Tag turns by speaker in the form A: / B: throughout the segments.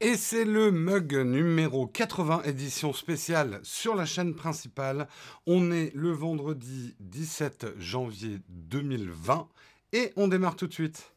A: Et c'est le mug numéro 80 édition spéciale sur la chaîne principale. On est le vendredi 17 janvier 2020 et on démarre tout de suite.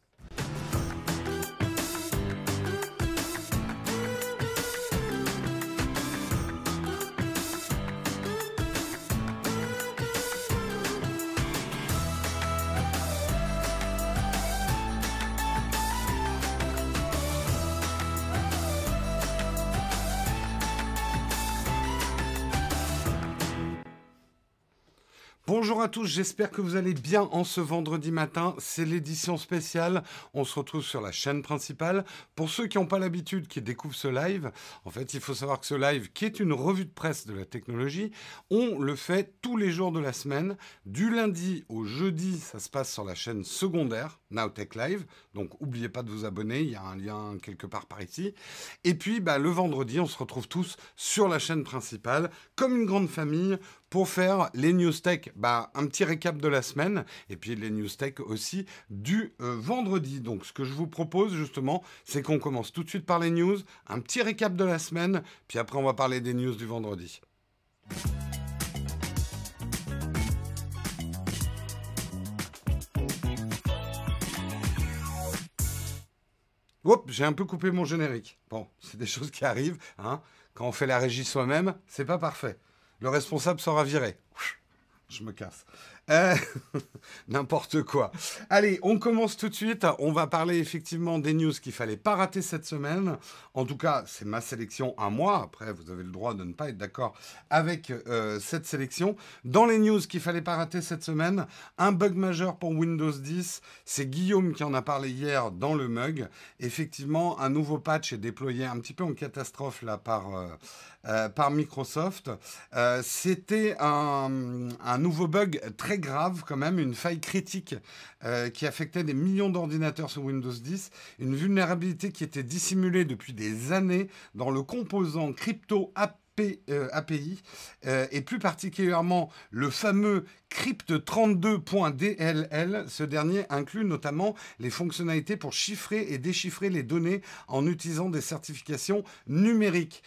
A: Tous, j'espère que vous allez bien en ce vendredi matin. C'est l'édition spéciale. On se retrouve sur la chaîne principale. Pour ceux qui n'ont pas l'habitude, qui découvrent ce live, en fait, il faut savoir que ce live, qui est une revue de presse de la technologie, on le fait tous les jours de la semaine. Du lundi au jeudi, ça se passe sur la chaîne secondaire, Nowtech Live. Donc, n'oubliez pas de vous abonner. Il y a un lien quelque part par ici. Et puis, bah, le vendredi, on se retrouve tous sur la chaîne principale, comme une grande famille, pour faire les news tech, bah, un petit récap de la semaine et puis les news tech aussi du euh, vendredi. Donc ce que je vous propose justement, c'est qu'on commence tout de suite par les news, un petit récap de la semaine, puis après on va parler des news du vendredi. J'ai un peu coupé mon générique. Bon, c'est des choses qui arrivent. Hein. Quand on fait la régie soi-même, c'est pas parfait. Le responsable sera viré. Je me casse. Euh, n'importe quoi. Allez, on commence tout de suite. On va parler effectivement des news qu'il fallait pas rater cette semaine. En tout cas, c'est ma sélection à moi. Après, vous avez le droit de ne pas être d'accord avec euh, cette sélection. Dans les news qu'il fallait pas rater cette semaine, un bug majeur pour Windows 10. C'est Guillaume qui en a parlé hier dans le mug. Effectivement, un nouveau patch est déployé un petit peu en catastrophe là par, euh, Microsoft. C'était un, un nouveau bug très grave quand même, une faille critique euh, qui affectait des millions d'ordinateurs sur Windows 10, une vulnérabilité qui était dissimulée depuis des années dans le composant crypto API, euh, euh, et plus particulièrement le fameux crypt32.dll. Ce dernier inclut notamment les fonctionnalités pour chiffrer et déchiffrer les données en utilisant des certifications numériques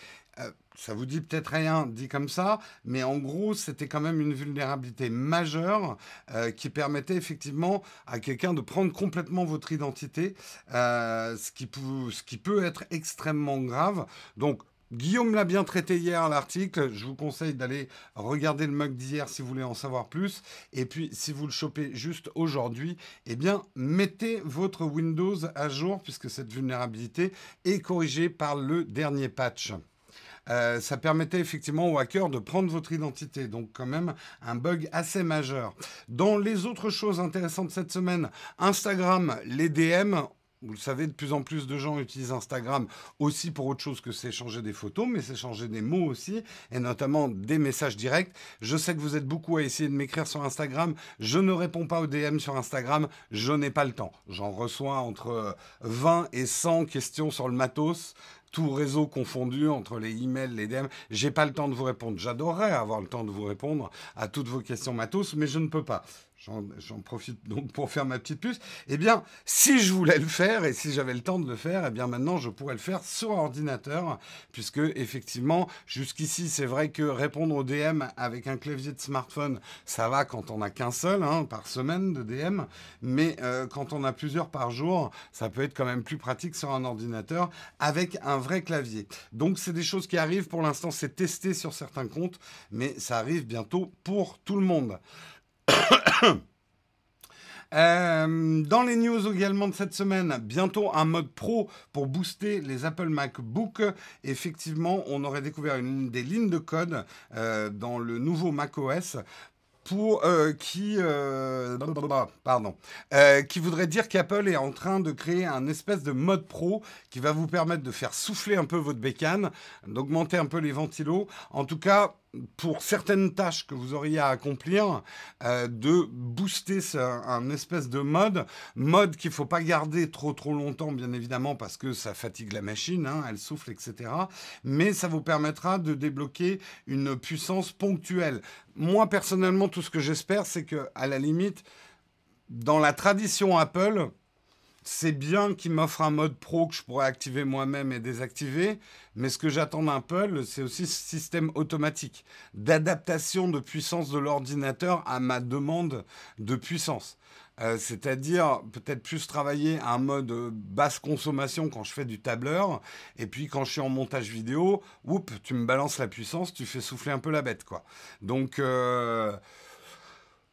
A: ça vous dit peut-être rien dit comme ça, mais en gros, c'était quand même une vulnérabilité majeure euh, qui permettait effectivement à quelqu'un de prendre complètement votre identité, euh, ce, qui peut, ce qui peut être extrêmement grave. Donc, Guillaume l'a bien traité hier l'article. Je vous conseille d'aller regarder le mug d'hier si vous voulez en savoir plus. Et puis, si vous le chopez juste aujourd'hui, eh bien, mettez votre Windows à jour puisque cette vulnérabilité est corrigée par le dernier patch. Euh, ça permettait effectivement aux hackers de prendre votre identité. Donc quand même un bug assez majeur. Dans les autres choses intéressantes cette semaine, Instagram, les DM, vous le savez, de plus en plus de gens utilisent Instagram aussi pour autre chose que s'échanger des photos, mais s'échanger des mots aussi, et notamment des messages directs. Je sais que vous êtes beaucoup à essayer de m'écrire sur Instagram. Je ne réponds pas aux DM sur Instagram. Je n'ai pas le temps. J'en reçois entre 20 et 100 questions sur le matos tout réseau confondu entre les emails, les DM. J'ai pas le temps de vous répondre. J'adorerais avoir le temps de vous répondre à toutes vos questions matos, mais je ne peux pas. J'en profite donc pour faire ma petite puce. Eh bien, si je voulais le faire et si j'avais le temps de le faire, eh bien maintenant je pourrais le faire sur ordinateur, puisque effectivement, jusqu'ici, c'est vrai que répondre au DM avec un clavier de smartphone, ça va quand on n'a qu'un seul hein, par semaine de DM, mais euh, quand on a plusieurs par jour, ça peut être quand même plus pratique sur un ordinateur avec un vrai clavier. Donc c'est des choses qui arrivent. Pour l'instant, c'est testé sur certains comptes, mais ça arrive bientôt pour tout le monde. Euh, dans les news également de cette semaine, bientôt un mode pro pour booster les Apple MacBook. Effectivement, on aurait découvert une, des lignes de code euh, dans le nouveau macOS pour euh, qui pardon qui voudrait dire qu'Apple est en train de créer un espèce de mode pro qui va vous permettre de faire souffler un peu votre bécane, d'augmenter un peu les ventilos. En tout cas, pour certaines tâches que vous auriez à accomplir, euh, de booster un espèce de mode, mode qu'il ne faut pas garder trop trop longtemps, bien évidemment, parce que ça fatigue la machine, hein, elle souffle, etc. Mais ça vous permettra de débloquer une puissance ponctuelle. Moi, personnellement, tout ce que j'espère, c'est que, à la limite, dans la tradition Apple, c'est bien qu'il m'offre un mode pro que je pourrais activer moi-même et désactiver, mais ce que j'attends d'Apple, c'est aussi ce système automatique d'adaptation de puissance de l'ordinateur à ma demande de puissance. Euh, c'est-à-dire peut-être plus travailler un mode basse consommation quand je fais du tableur, et puis quand je suis en montage vidéo, oups, tu me balances la puissance, tu fais souffler un peu la bête, quoi. Donc euh,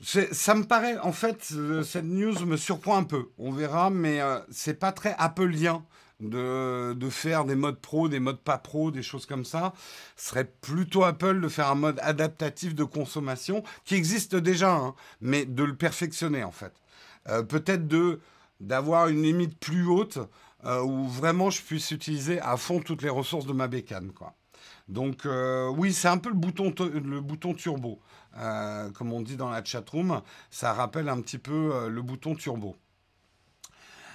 A: ça me paraît, en fait, euh, cette news me surprend un peu. On verra, mais c'est pas très Appleien. De, de, faire des modes pro, des modes pas pro, des choses comme ça. Ce serait plutôt Apple de faire un mode adaptatif de consommation qui existe déjà, hein, mais de le perfectionner en fait. Euh, peut-être d'avoir une limite plus haute euh, où vraiment je puisse utiliser à fond toutes les ressources de ma bécane. Quoi. Donc euh, oui, c'est un peu le bouton, le bouton turbo, comme on dit dans la chatroom. Ça rappelle un petit peu le bouton turbo.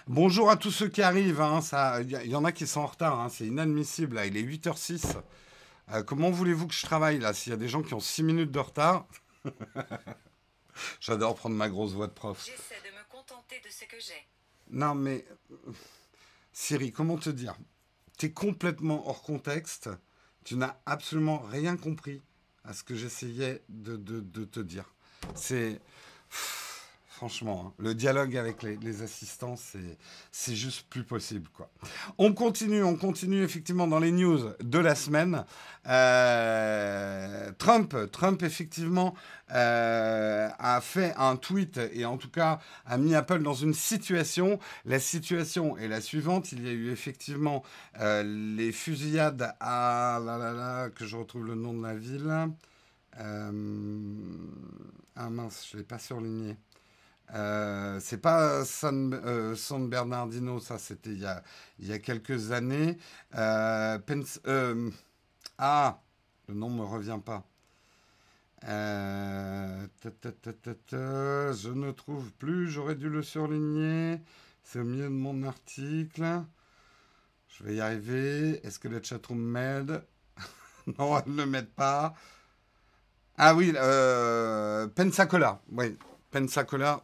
A: Bonjour à tous ceux qui arrivent. Hein, il y, en a qui sont en retard. Hein, c'est inadmissible. il est 8h06. comment voulez-vous que je travaille là S'il y a des gens qui ont 6 minutes de retard? J'adore prendre ma grosse voix de prof
B: de ce que j'ai.
A: Non, mais Siri, comment te dire? Tu es complètement hors contexte. Tu n'as absolument rien compris à ce que j'essayais de, te dire. C'est franchement. Hein. Le dialogue avec les, assistants, c'est juste plus possible. On continue, on continue effectivement dans les news de la semaine. Euh, Trump, Trump effectivement euh, a fait un tweet et en tout cas a mis Apple dans une situation. La situation est la suivante. Il y a eu effectivement euh, les fusillades à... Que je retrouve le nom de la ville. ah mince, je ne l'ai pas surligné. Euh, c'est pas San, euh, San, Bernardino, ça c'était il y a, quelques années. Euh, euh, ah, le nom me revient pas. je ne trouve plus, j'aurais dû le surligner. C'est au milieu de mon article. Je vais y arriver. Est-ce que le chatroom m'aide? Non, elle ne m'aide pas. Ah oui, Pensacola. Oui, Pensacola.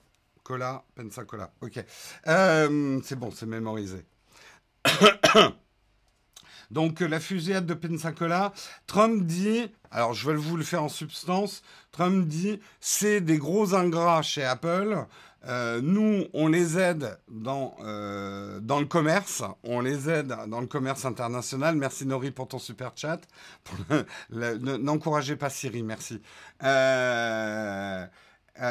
A: Cola, Pensacola. Ok. Euh, c'est bon, c'est mémorisé. Donc la fusillade de Pensacola, Trump dit, alors je vais vous le faire en substance, Trump dit, c'est des gros ingrats chez Apple. Euh, nous, on les aide dans, euh, dans le commerce, on les aide dans le commerce international. Merci Nori pour ton super chat. N'encouragez pas Siri, merci. Euh, euh,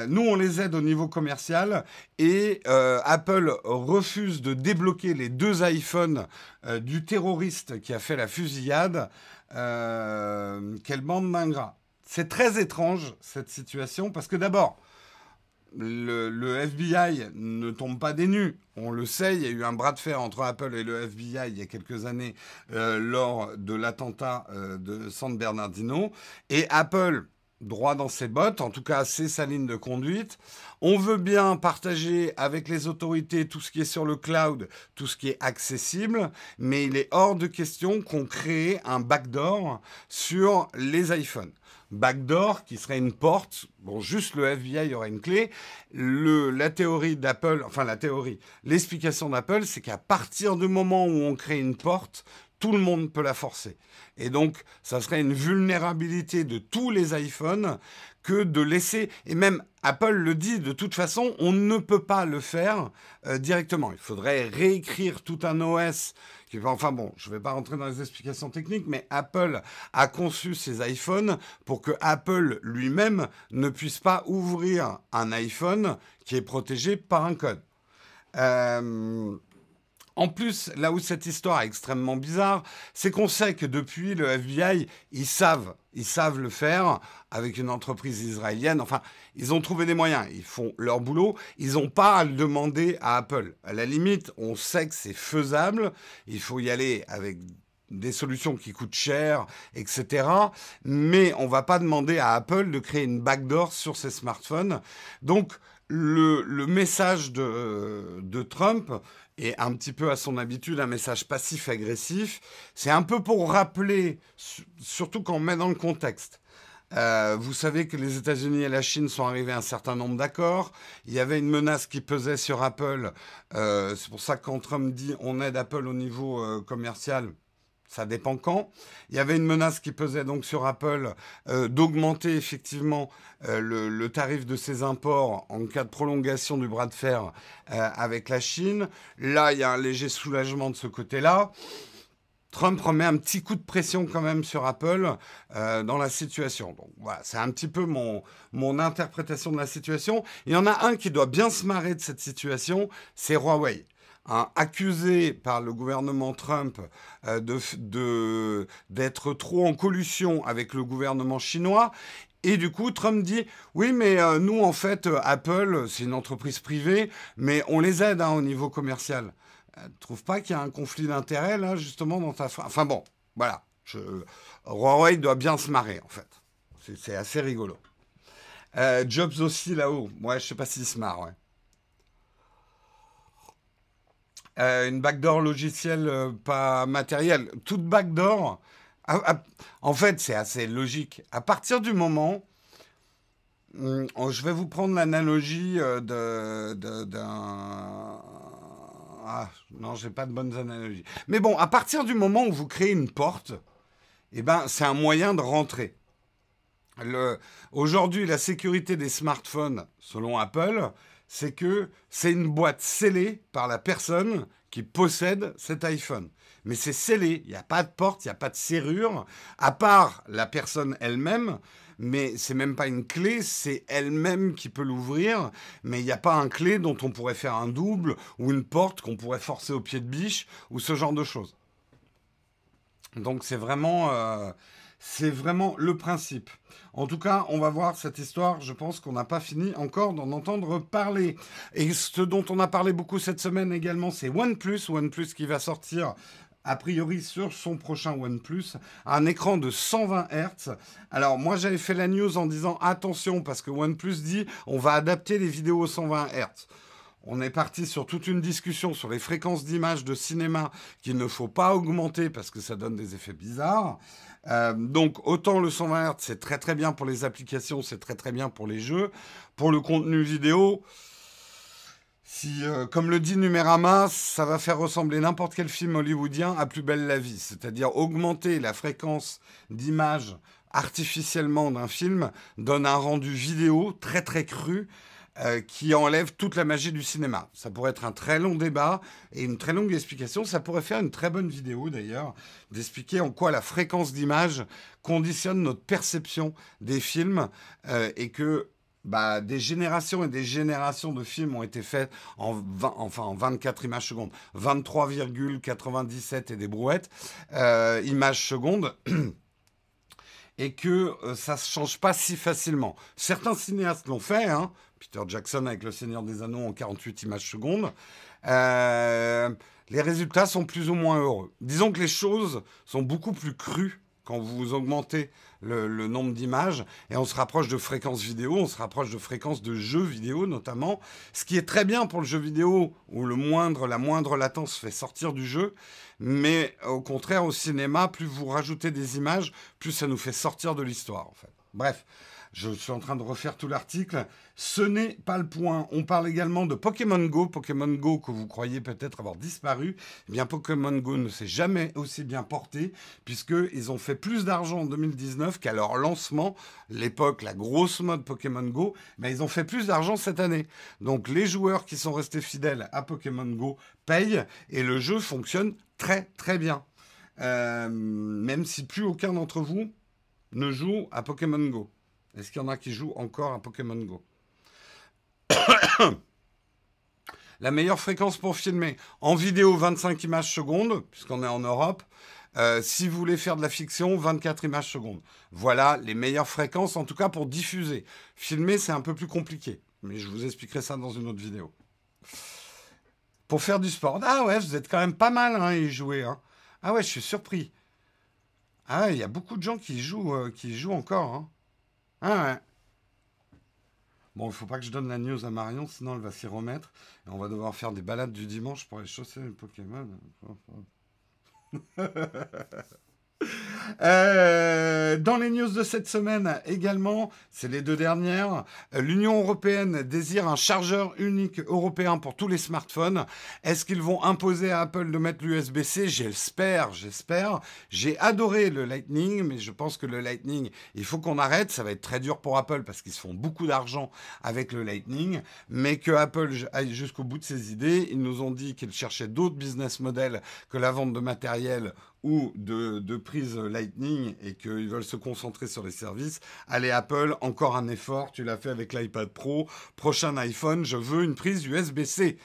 A: nous, on les aide au niveau commercial et euh, Apple refuse de débloquer les deux iPhones euh, du terroriste qui a fait la fusillade. quelle bande d'ingrats. C'est très étrange cette situation parce que d'abord, le, FBI ne tombe pas des nues. On le sait, il y a eu un bras de fer entre Apple et le FBI il y a quelques années lors de l'attentat de San Bernardino. Et Apple droit dans ses bottes, en tout cas c'est sa ligne de conduite. On veut bien partager avec les autorités tout ce qui est sur le cloud, tout ce qui est accessible, mais il est hors de question qu'on crée un backdoor sur les iPhones. Backdoor qui serait une porte, bon juste le FBI aurait une clé. La théorie d'Apple, enfin la théorie, l'explication d'Apple, c'est qu'à partir du moment où on crée une porte, tout le monde peut la forcer. Et donc, ça serait une vulnérabilité de tous les iPhones que de laisser, et même Apple le dit, de toute façon, on ne peut pas le faire euh, directement. Il faudrait réécrire tout un OS. Enfin bon, je ne vais pas rentrer dans les explications techniques, mais Apple a conçu ses iPhones pour que Apple lui-même ne puisse pas ouvrir un iPhone qui est protégé par un code. Euh, en plus, là où cette histoire est extrêmement bizarre, c'est qu'on sait que depuis le FBI, ils savent, ils savent le faire avec une entreprise israélienne. Enfin, ils ont trouvé des moyens, ils font leur boulot. Ils n'ont pas à le demander à Apple. À la limite, on sait que c'est faisable. Il faut y aller avec des solutions qui coûtent cher, etc. Mais on va pas demander à Apple de créer une backdoor sur ses smartphones. Donc, le, message de, de Trump et un petit peu à son habitude un message passif-agressif. C'est un peu pour rappeler, surtout quand on met dans le contexte, Euh, vous savez que les États-Unis et la Chine sont arrivés à un certain nombre d'accords. Il y avait une menace qui pesait sur Apple. Euh, c'est pour ça que quand Trump dit on aide Apple au niveau euh, commercial, ça dépend quand. Il y avait une menace qui pesait donc sur Apple d'augmenter effectivement le, le, tarif de ses imports en cas de prolongation du bras de fer avec la Chine. Là, il y a un léger soulagement de ce côté-là. Trump remet un petit coup de pression quand même sur Apple euh, dans la situation. Donc voilà, c'est un petit peu mon, mon interprétation de la situation. Il y en a un qui doit bien se marrer de cette situation, c'est Huawei. Accusé par le gouvernement Trump euh, d'être trop en collusion avec le gouvernement chinois. Et du coup, Trump dit oui, mais euh, nous, en fait, Apple, c'est une entreprise privée, mais on les aide hein, au niveau commercial. Tu euh, trouves pas qu'il y a un conflit d'intérêt là justement dans ta enfin bon voilà. Huawei doit bien se marrer en fait c'est assez rigolo euh, Jobs aussi là-haut ouais je sais pas s'il se marre ouais euh, une backdoor logicielle pas matérielle toute backdoor en fait c'est assez logique à partir du moment hum, je vais vous prendre l'analogie d'un ah, non, j'ai pas de bonnes analogies. Mais bon, à partir du moment où vous créez une porte, eh ben, c'est un moyen de rentrer. Aujourd'hui, la sécurité des smartphones, selon Apple, c'est que c'est une boîte scellée par la personne qui possède cet iPhone. Mais c'est scellé, il n'y a pas de porte, il n'y a pas de serrure, à part la personne elle-même mais c'est même pas une clé, c'est elle-même qui peut l'ouvrir, mais il n'y a pas un clé dont on pourrait faire un double ou une porte qu'on pourrait forcer au pied de biche ou ce genre de choses. Donc c'est vraiment, euh, c'est vraiment le principe. En tout cas, on va voir cette histoire. Je pense qu'on n'a pas fini encore d'en entendre parler. Et ce dont on a parlé beaucoup cette semaine également, c'est OnePlus. OnePlus qui va sortir a priori sur son prochain OnePlus, un écran de 120 Hz. Alors moi j'avais fait la news en disant attention parce que OnePlus dit on va adapter les vidéos aux 120 Hz. On est parti sur toute une discussion sur les fréquences d'image de cinéma qu'il ne faut pas augmenter parce que ça donne des effets bizarres. Euh, donc autant le 120 Hz c'est très très bien pour les applications, c'est très très bien pour les jeux. Pour le contenu vidéo, si, euh, comme le dit Numérama, ça va faire ressembler n'importe quel film hollywoodien à Plus belle la vie, c'est-à-dire augmenter la fréquence d'image artificiellement d'un film donne un rendu vidéo très très cru euh, qui enlève toute la magie du cinéma. Ça pourrait être un très long débat et une très longue explication. Ça pourrait faire une très bonne vidéo d'ailleurs, d'expliquer en quoi la fréquence d'image conditionne notre perception des films euh, et que bah, des générations et des générations de films ont été faits en, enfin, en 24 images secondes, 23,97 et des brouettes euh, images secondes. et que ça ne change pas si facilement. Certains cinéastes l'ont fait, hein. Peter Jackson avec Le Seigneur des Anneaux en 48 images secondes. Euh, les résultats sont plus ou moins heureux. Disons que les choses sont beaucoup plus crues quand vous augmentez le, nombre d'images, et on se rapproche de fréquences vidéo, on se rapproche de fréquences de jeux vidéo notamment, ce qui est très bien pour le jeu vidéo, où le moindre, la moindre latence fait sortir du jeu, mais au contraire au cinéma, plus vous rajoutez des images, plus ça nous fait sortir de l'histoire. Bref, je suis en train de refaire tout l'article. Ce n'est pas le point. On parle également de Pokémon Go. Pokémon Go que vous croyez peut-être avoir disparu. Eh bien, Pokémon Go ne s'est jamais aussi bien porté puisqu'ils ont fait plus d'argent en 2019 qu'à leur lancement. L'époque, la grosse mode Pokémon Go, mais ils ont fait plus d'argent cette année. Donc, les joueurs qui sont restés fidèles à Pokémon Go payent et le jeu fonctionne très très bien. Euh, même si plus aucun d'entre vous ne joue à Pokémon Go. Est-ce qu'il y en a qui jouent encore à Pokémon Go La meilleure fréquence pour filmer en vidéo 25 images secondes, puisqu'on est en Europe. Euh, si vous voulez faire de la fiction, 24 images secondes. Voilà les meilleures fréquences, en tout cas pour diffuser. Filmer, c'est un peu plus compliqué, mais je vous expliquerai ça dans une autre vidéo. Pour faire du sport. Ah ouais, vous êtes quand même pas mal hein, à y jouer. Hein. Ah ouais, je suis surpris. Ah, il y a beaucoup de gens qui jouent, euh, qui jouent encore. Hein. Ah ouais. Bon, il faut pas que je donne la news à Marion, sinon elle va s'y remettre. Et on va devoir faire des balades du dimanche pour aller chausser les Pokémon. Euh, dans les news de cette semaine également, c'est les deux dernières, l'Union européenne désire un chargeur unique européen pour tous les smartphones. Est-ce qu'ils vont imposer à Apple de mettre l'USB-C J'espère, j'espère. J'ai adoré le Lightning, mais je pense que le Lightning, il faut qu'on arrête. Ça va être très dur pour Apple parce qu'ils se font beaucoup d'argent avec le Lightning, mais que Apple aille jusqu'au bout de ses idées. Ils nous ont dit qu'ils cherchaient d'autres business models que la vente de matériel ou de, prise Lightning et qu'ils veulent se concentrer sur les services, allez Apple, encore un effort, tu l'as fait avec l'iPad Pro, prochain iPhone, je veux une prise USB-C.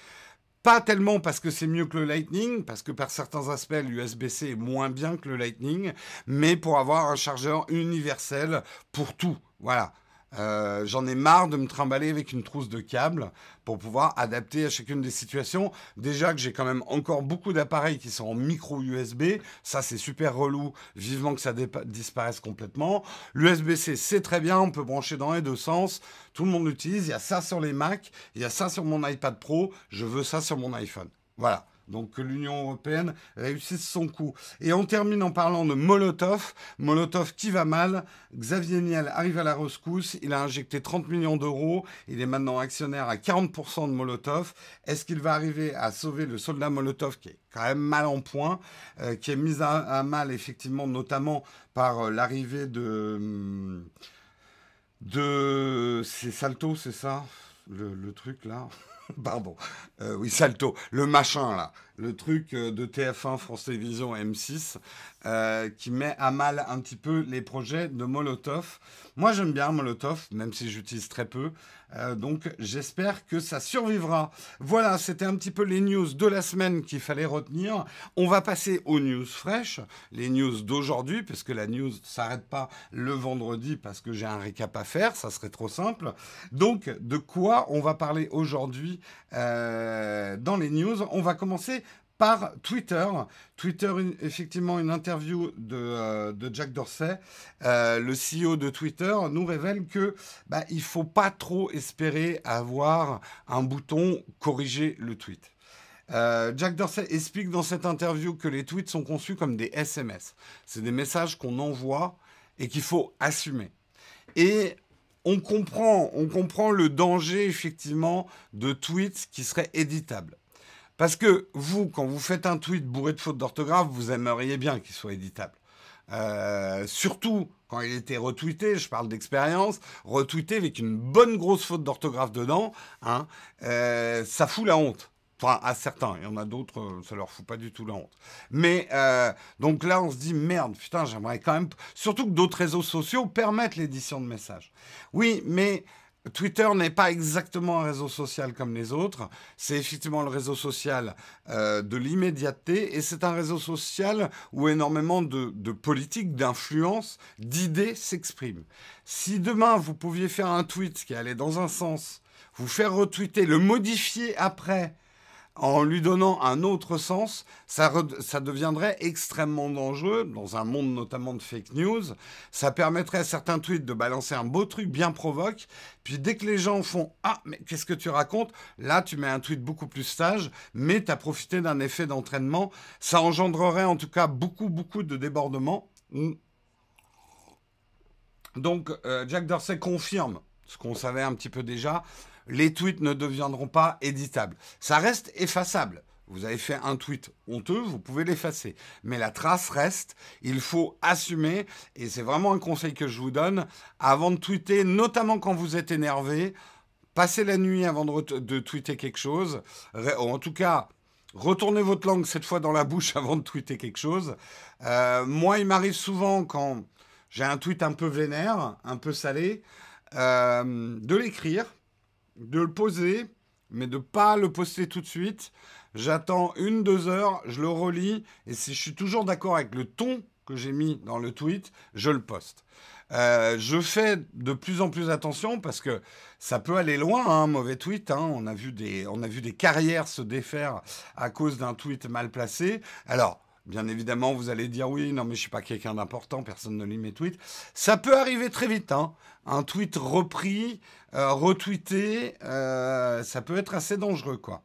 A: Pas tellement parce que c'est mieux que le Lightning, parce que par certains aspects, l'USB-C est moins bien que le Lightning, mais pour avoir un chargeur universel pour tout. Voilà. Euh, j'en ai marre de me trimballer avec une trousse de câbles pour pouvoir adapter à chacune des situations. Déjà que j'ai quand même encore beaucoup d'appareils qui sont en micro USB, ça c'est super relou, vivement que ça disparaisse complètement. L'USB-C c'est très bien, on peut brancher dans les deux sens, tout le monde l'utilise, il y a ça sur les Mac, il y a ça sur mon iPad Pro, je veux ça sur mon iPhone. Voilà. Donc que l'Union européenne réussisse son coup. Et on termine en parlant de Molotov. Molotov qui va mal. Xavier Niel arrive à la rescousse. Il a injecté 30 millions d'euros. Il est maintenant actionnaire à 40% de Molotov. Est-ce qu'il va arriver à sauver le soldat Molotov qui est quand même mal en point, euh, qui est mis à, mal effectivement notamment par euh, l'arrivée de... Hum, de... C'est Salto, c'est ça? Le truc là? Pardon. Euh, oui, Salto. Le machin, là. Le truc euh, de TF1, France Télévisions, M6, euh, qui met à mal un petit peu les projets de Molotov. Moi, j'aime bien Molotov, même si j'utilise très peu. Euh, donc j'espère que ça survivra. Voilà, c'était un petit peu les news de la semaine qu'il fallait retenir. On va passer aux news fraîches, les news d'aujourd'hui, parce que la news ne s'arrête pas le vendredi parce que j'ai un récap à faire, ça serait trop simple. Donc de quoi on va parler aujourd'hui dans les news? On va commencer Twitter. Twitter, effectivement, une interview de, euh, Jack Dorsey, euh, le CEO de Twitter, nous révèle que bah, il faut pas trop espérer avoir un bouton corriger le tweet. Euh, Jack Dorsey explique dans cette interview que les tweets sont conçus comme des SMS. C'est des messages qu'on envoie et qu'il faut assumer. Et on comprend, on comprend le danger effectivement de tweets qui seraient éditables. Parce que vous, quand vous faites un tweet bourré de fautes d'orthographe, vous aimeriez bien qu'il soit éditable. Euh, surtout quand il était retweeté, je parle d'expérience, retweeté avec une bonne grosse faute d'orthographe dedans, hein, euh, ça fout la honte. Enfin, à certains, il y en a d'autres, euh, ça leur fout pas du tout la honte. Mais donc là, on se dit merde, putain, j'aimerais quand même. Surtout que d'autres réseaux sociaux permettent l'édition de messages. Oui, mais Twitter n'est pas exactement un réseau social comme les autres. C'est effectivement le réseau social euh, de l'immédiateté et c'est un réseau social où énormément de, de politiques, d'influence, d'idées s'expriment. Si demain vous pouviez faire un tweet qui allait dans un sens, vous faire retweeter, le modifier après en lui donnant un autre sens, ça, deviendrait extrêmement dangereux, dans un monde notamment de fake news. Ça permettrait à certains tweets de balancer un beau truc bien provoque, puis dès que les gens font Ah, mais qu'est-ce que tu racontes? Là, tu mets un tweet beaucoup plus sage, mais tu as profité d'un effet d'entraînement. Ça engendrerait en tout cas beaucoup, beaucoup de débordements. Donc, euh, Jack Dorsey confirme ce qu'on savait un petit peu déjà les tweets ne deviendront pas éditables. Ça reste effaçable. Vous avez fait un tweet honteux, vous pouvez l'effacer. Mais la trace reste, il faut assumer, et c'est vraiment un conseil que je vous donne, avant de tweeter, notamment quand vous êtes énervé, passez la nuit avant de, tweeter quelque chose, en tout cas, retournez votre langue cette fois dans la bouche avant de tweeter quelque chose. Euh, moi, il m'arrive souvent quand j'ai un tweet un peu vénère, un peu salé, euh, de l'écrire de le poser, mais de pas le poster tout de suite. J'attends une, deux heures, je le relis, et si je suis toujours d'accord avec le ton que j'ai mis dans le tweet, je le poste. Euh, je fais de plus en plus attention parce que ça peut aller loin, un hein, mauvais tweet. Hein. On, a vu des, on a vu des carrières se défaire à cause d'un tweet mal placé. Alors, Bien évidemment, vous allez dire oui, non mais je suis pas quelqu'un d'important, personne ne lit mes tweets. Ça peut arriver très vite, hein. Un tweet repris, euh, retweeté, euh, ça peut être assez dangereux, quoi.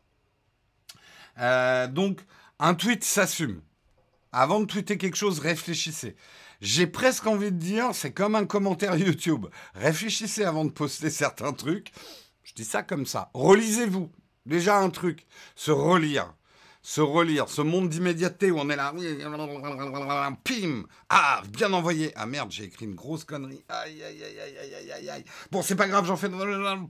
A: Euh, donc, un tweet s'assume. Avant de tweeter quelque chose, réfléchissez. J'ai presque envie de dire, c'est comme un commentaire YouTube. Réfléchissez avant de poster certains trucs. Je dis ça comme ça. Relisez-vous. Déjà un truc, se relire se relire, ce monde d'immédiateté où on est là, pim, ah, bien envoyé. Ah merde, j'ai écrit une grosse connerie. Aïe, aïe, aïe, aïe, aïe, aïe, aïe. Bon, c'est pas grave, j'en fais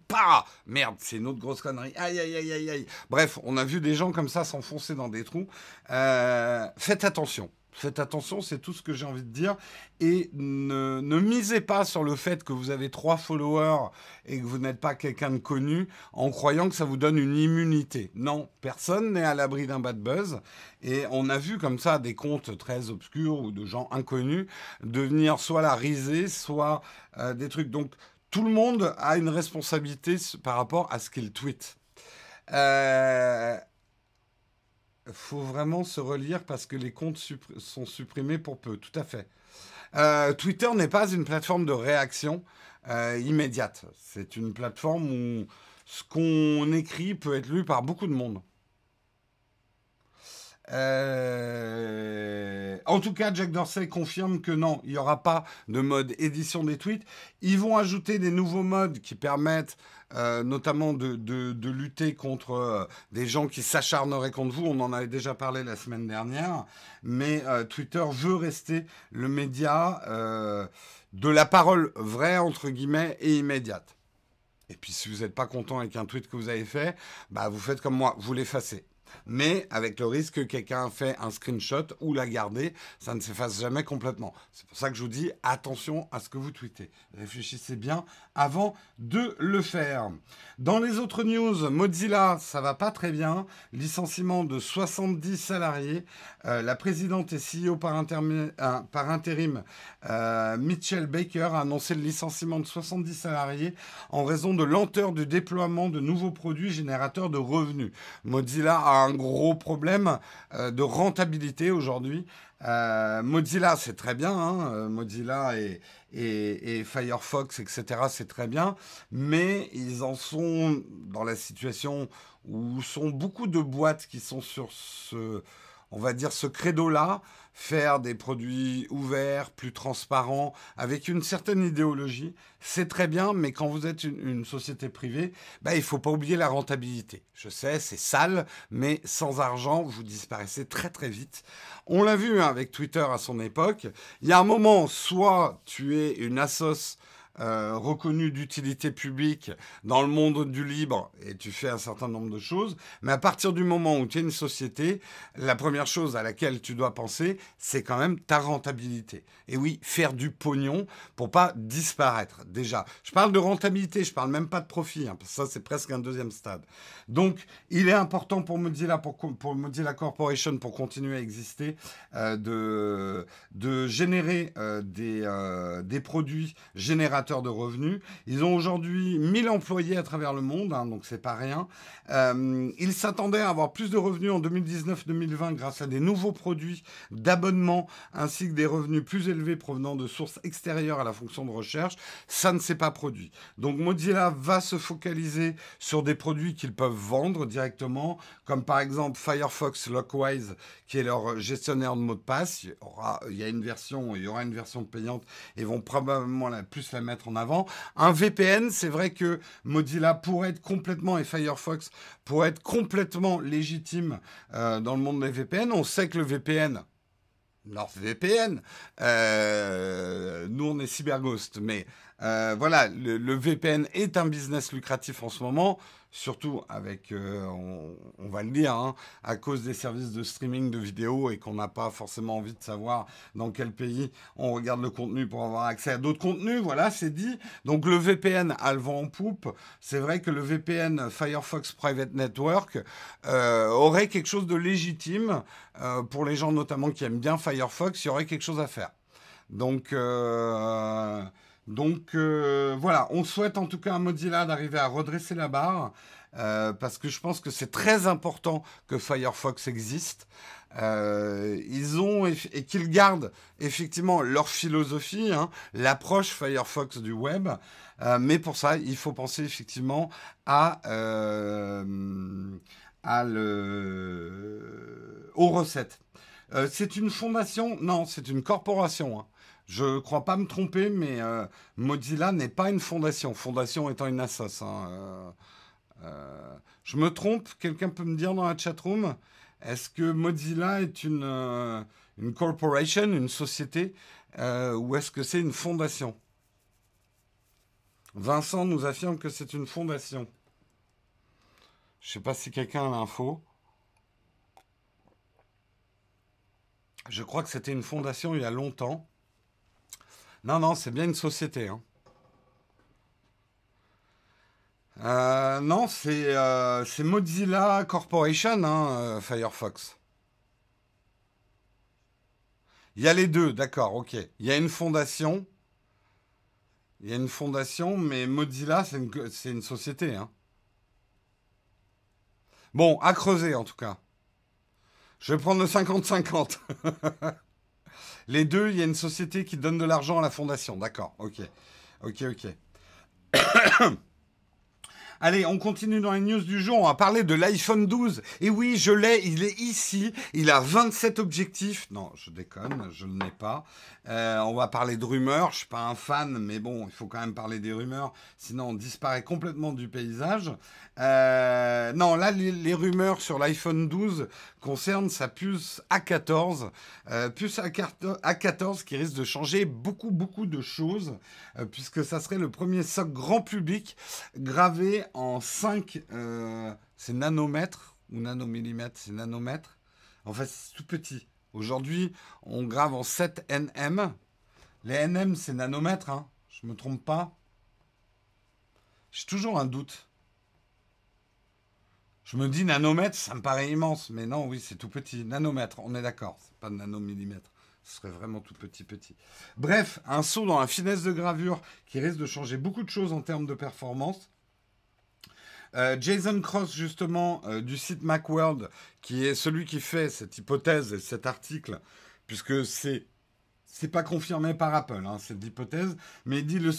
A: pas. Merde, c'est une autre grosse connerie. Aïe, aïe, aïe, aïe, aïe. Bref, on a vu des gens comme ça s'enfoncer dans des trous. Euh, faites attention. Faites attention, c'est tout ce que j'ai envie de dire. Et ne, misez pas sur le fait que vous avez trois followers et que vous n'êtes pas quelqu'un de connu en croyant que ça vous donne une immunité. Non, personne n'est à l'abri d'un bad buzz. Et on a vu comme ça des comptes très obscurs ou de gens inconnus devenir soit la risée, soit euh, des trucs. Donc tout le monde a une responsabilité par rapport à ce qu'il tweet. Euh, faut vraiment se relire parce que les comptes sont supprimés pour peu, tout à fait. Euh, Twitter n'est pas une plateforme de réaction euh, immédiate. C'est une plateforme où ce qu'on écrit peut être lu par beaucoup de monde. Euh, en tout cas, Jack Dorsey confirme que non, il n'y aura pas de mode édition des tweets. Ils vont ajouter des nouveaux modes qui permettent euh, notamment de, lutter contre euh, des gens qui s'acharneraient contre vous. On en avait déjà parlé la semaine dernière. Mais Twitter veut rester le média de la parole vraie, entre guillemets, et immédiate. Et puis si vous n'êtes pas content avec un tweet que vous avez fait, bah, vous faites comme moi, vous l'effacez mais avec le risque que quelqu'un fait un screenshot ou la garder, ça ne s'efface jamais complètement. C'est pour ça que je vous dis attention à ce que vous tweetez. Réfléchissez bien avant de le faire. Dans les autres news, Mozilla, ça va pas très bien. Licenciement de 70 salariés. Euh, la présidente et CEO par, euh, par intérim, euh, Mitchell Baker, a annoncé le licenciement de 70 salariés en raison de lenteur du déploiement de nouveaux produits générateurs de revenus. Mozilla a un gros problème de rentabilité aujourd'hui. Euh, Mozilla, c'est très bien. Hein, euh, Mozilla et, et, Firefox, etc., c'est très bien. Mais ils en sont dans la situation où sont beaucoup de boîtes qui sont sur ce, on va dire, ce credo-là faire des produits ouverts, plus transparents, avec une certaine idéologie, c'est très bien, mais quand vous êtes une, société privée, bah, il ne faut pas oublier la rentabilité. Je sais, c'est sale, mais sans argent, vous disparaissez très très vite. On l'a vu hein, avec Twitter à son époque. Il y a un moment, soit tu es une assoce euh, reconnu d'utilité publique dans le monde du libre et tu fais un certain nombre de choses. Mais à partir du moment où tu es une société, la première chose à laquelle tu dois penser, c'est quand même ta rentabilité. Et oui, faire du pognon pour pas disparaître. Déjà, je parle de rentabilité, je parle même pas de profit. Hein, ça, c'est presque un deuxième stade. Donc, il est important pour Mozilla, pour, pour Mozilla Corporation, pour continuer à exister, euh, de, de générer euh, des, des produits générateurs de revenus. Ils ont aujourd'hui 1000 employés à travers le monde, hein, donc c'est pas rien. Euh, ils s'attendaient à avoir plus de revenus en 2019-2020 grâce à des nouveaux produits d'abonnement ainsi que des revenus plus élevés provenant de sources extérieures à la fonction de recherche. Ça ne s'est pas produit. Donc Mozilla va se focaliser sur des produits qu'ils peuvent vendre directement, comme par exemple Firefox Lockwise, qui est leur gestionnaire de mots de passe. Il y, aura, une version, il y aura une version payante et vont probablement la, plus la mettre en avant. Un VPN, c'est vrai que Mozilla pourrait être complètement, et Firefox pourrait être complètement légitime euh, dans le monde des VPN. On sait que le VPN, NordVPN, euh, nous on est CyberGhost, mais euh, voilà, le, VPN est un business lucratif en ce moment surtout avec, euh, on, va le dire, hein, à cause des services de streaming de vidéos et qu'on n'a pas forcément envie de savoir dans quel pays on regarde le contenu pour avoir accès à d'autres contenus. Voilà, c'est dit. Donc le VPN a le vent en poupe. C'est vrai que le VPN Firefox Private Network euh, aurait quelque chose de légitime euh, pour les gens notamment qui aiment bien Firefox. Il y aurait quelque chose à faire. Donc donc euh, voilà, on souhaite en tout cas à Mozilla d'arriver à redresser la barre. Euh, parce que je pense que c'est très important que Firefox existe. Euh, ils ont et qu'ils gardent effectivement leur philosophie, hein, l'approche Firefox du web, mais pour ça, il faut penser effectivement à, à le, aux recettes. Euh, c'est une fondation? Non, c'est une corporation. Hein. Je ne crois pas me tromper, mais euh, Mozilla n'est pas une fondation. Fondation étant une assoce. Hein, je me trompe? Quelqu'un peut me dire dans la chatroom? Est-ce que Mozilla est une, une corporation, une société, ou est-ce que c'est une fondation? Vincent nous affirme que c'est une fondation. Je ne sais pas si quelqu'un a l'info. Je crois que c'était une fondation il y a longtemps. Non, non, c'est bien une société. Hein. Euh, non, euh, c'est Mozilla Corporation, hein, euh, Firefox. Il y a les deux, d'accord, ok. Il y a une fondation. Il y a une fondation, mais Mozilla, c'est une, société. Hein. Bon, à creuser en tout cas. Je vais prendre le 50-50. Les deux, il y a une société qui donne de l'argent à la fondation. D'accord, ok. Ok, ok. Allez, on continue dans les news du jour. On va parler de l'iPhone 12. Et oui, je l'ai, il est ici. Il a 27 objectifs. Non, je déconne, je ne l'ai pas. Euh, on va parler de rumeurs. Je suis pas un fan, mais bon, il faut quand même parler des rumeurs. Sinon, on disparaît complètement du paysage. Euh, non, là, les, rumeurs sur l'iPhone 12 concernent sa puce A14. Euh, puce A14 qui risque de changer beaucoup, beaucoup de choses, puisque ça serait le premier socle grand public gravé en 5, c'est nanomètres ou nanomillimètres, c'est nanomètres. En fait, c'est tout petit. Aujourd'hui, on grave en 7 nm. Les nm, c'est nanomètres, hein. je ne me trompe pas. J'ai toujours un doute. Je me dis nanomètre, ça me paraît immense, mais non, oui, c'est tout petit. Nanomètre, on est d'accord, c'est pas nanomillimètre. Ce serait vraiment tout petit, petit. Bref, un saut dans la finesse de gravure qui risque de changer beaucoup de choses en termes de performance. Euh, Jason Cross, justement, euh, du site Macworld, qui est celui qui fait cette hypothèse et cet article, puisque c'est c'est pas confirmé par Apple, hein, cette hypothèse, mais il dit le,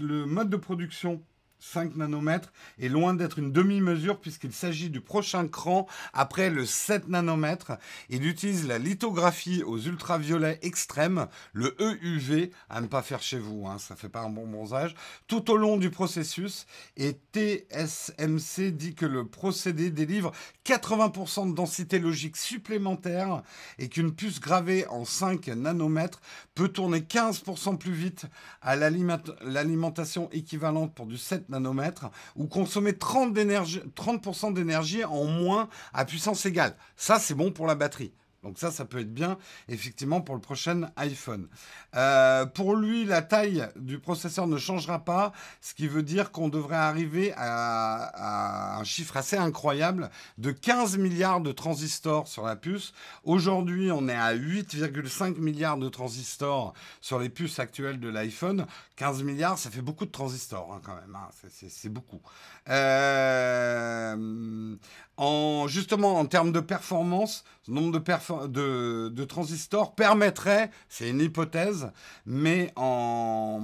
A: le mode de production 5 nanomètres est loin d'être une demi-mesure puisqu'il s'agit du prochain cran après le 7 nanomètres. Il utilise la lithographie aux ultraviolets extrêmes, le EUV, à ne pas faire chez vous, hein, ça fait pas un bon bronzage, tout au long du processus. Et TSMC dit que le procédé délivre 80% de densité logique supplémentaire et qu'une puce gravée en 5 nanomètres peut tourner 15% plus vite à l'alimentation équivalente pour du 7 nanomètres ou consommer 30%, d'énergie, 30 d'énergie en moins à puissance égale. Ça, c'est bon pour la batterie. Donc ça, ça peut être bien, effectivement, pour le prochain iPhone. Euh, pour lui, la taille du processeur ne changera pas, ce qui veut dire qu'on devrait arriver à, un chiffre assez incroyable de 15 milliards de transistors sur la puce. Aujourd'hui, on est à 8,5 milliards de transistors sur les puces actuelles de l'iPhone. 15 milliards, ça fait beaucoup de transistors hein, quand même. Hein. C'est beaucoup. Euh, en, justement, en termes de performance, ce nombre de, transistors permettrait, c'est une hypothèse, mais en,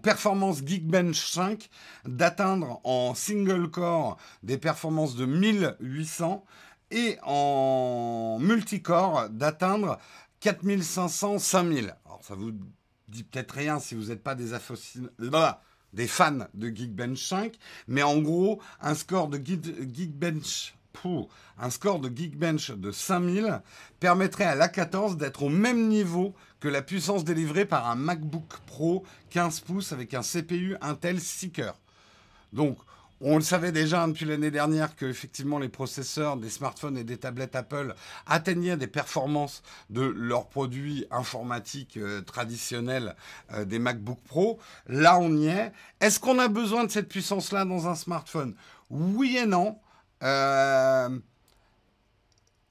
A: performance Geekbench 5, d'atteindre en single core des performances de 1800 et en multicore d'atteindre 4500, 5000. Alors ça vous dit peut-être rien si vous n'êtes pas des aficionados des fans de Geekbench 5, mais en gros, un score de Geekbench un score de Geekbench de 5000 permettrait à l'A14 d'être au même niveau que la puissance délivrée par un MacBook Pro 15 pouces avec un CPU Intel Seeker. Donc, on le savait déjà depuis l'année dernière que effectivement les processeurs des smartphones et des tablettes Apple atteignaient des performances de leurs produits informatiques euh, traditionnels euh, des MacBook Pro. Là, on y est. Est-ce qu'on a besoin de cette puissance-là dans un smartphone? Oui et non. Euh,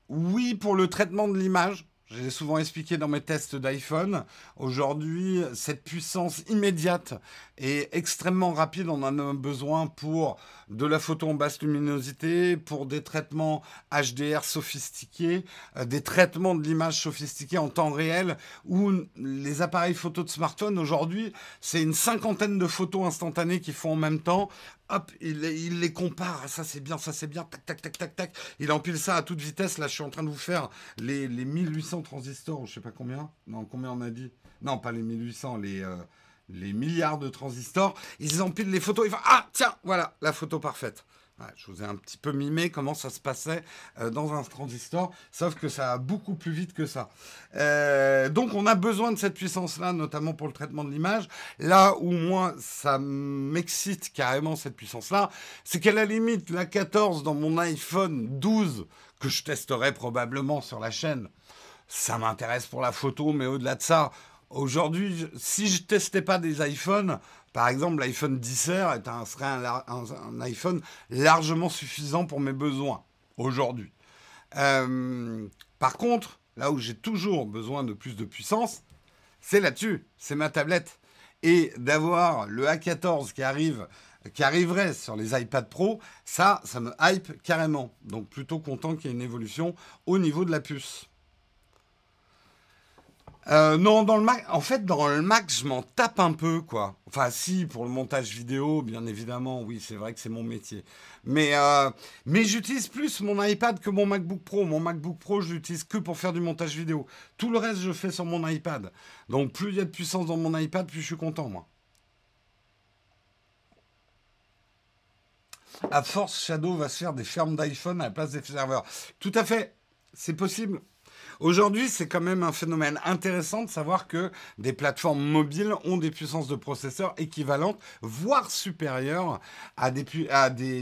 A: oui pour le traitement de l'image. J'ai souvent expliqué dans mes tests d'iPhone. Aujourd'hui, cette puissance immédiate et extrêmement rapide, on en a besoin pour de la photo en basse luminosité, pour des traitements HDR sophistiqués, euh, des traitements de l'image sophistiqués en temps réel, où les appareils photo de smartphone aujourd'hui, c'est une cinquantaine de photos instantanées qu'ils font en même temps. Hop, il, les compare, ça c'est bien, ça c'est bien, tac, tac, tac, tac, tac. Il empile ça à toute vitesse. Là, je suis en train de vous faire les, les 1800 transistors, je sais pas combien. Non, combien on a dit? Non, pas les 1800, les... Euh, les milliards de transistors, ils empilent les photos, ils font Ah, tiens, voilà, la photo parfaite. je vous ai un petit peu mimé comment ça se passait euh, dans un transistor, sauf que ça va beaucoup plus vite que ça. Euh, donc on a besoin de cette puissance-là, notamment pour le traitement de l'image. Là où moi, ça m'excite carrément cette puissance-là, c'est qu'à la limite, la 14 dans mon iPhone 12, que je testerai probablement sur la chaîne, ça m'intéresse pour la photo, mais au-delà de ça, Aujourd'hui, si je testais pas des iPhones, par exemple, l'iPhone 10 serait un, iPhone largement suffisant pour mes besoins aujourd'hui. Euh, par contre, là où j'ai toujours besoin de plus de puissance, c'est là-dessus, c'est ma tablette. Et d'avoir le A14 qui arrive, qui arriverait sur les iPad Pro, ça, ça me hype carrément. Donc plutôt content qu'il y ait une évolution au niveau de la puce. Euh, non, dans le Mac, en fait, dans le Mac, je m'en tape un peu, quoi. Enfin, si, pour le montage vidéo, bien évidemment, oui, c'est vrai que c'est mon métier. Mais, euh, mais j'utilise plus mon iPad que mon MacBook Pro. Mon MacBook Pro, je l'utilise que pour faire du montage vidéo. Tout le reste, je fais sur mon iPad. Donc, plus il y a de puissance dans mon iPad, plus je suis content, moi. À force, Shadow va se faire des fermes d'iPhone à la place des serveurs. Tout à fait, c'est possible. Aujourd'hui, c'est quand même un phénomène intéressant de savoir que des plateformes mobiles ont des puissances de processeurs équivalentes, voire supérieures à des,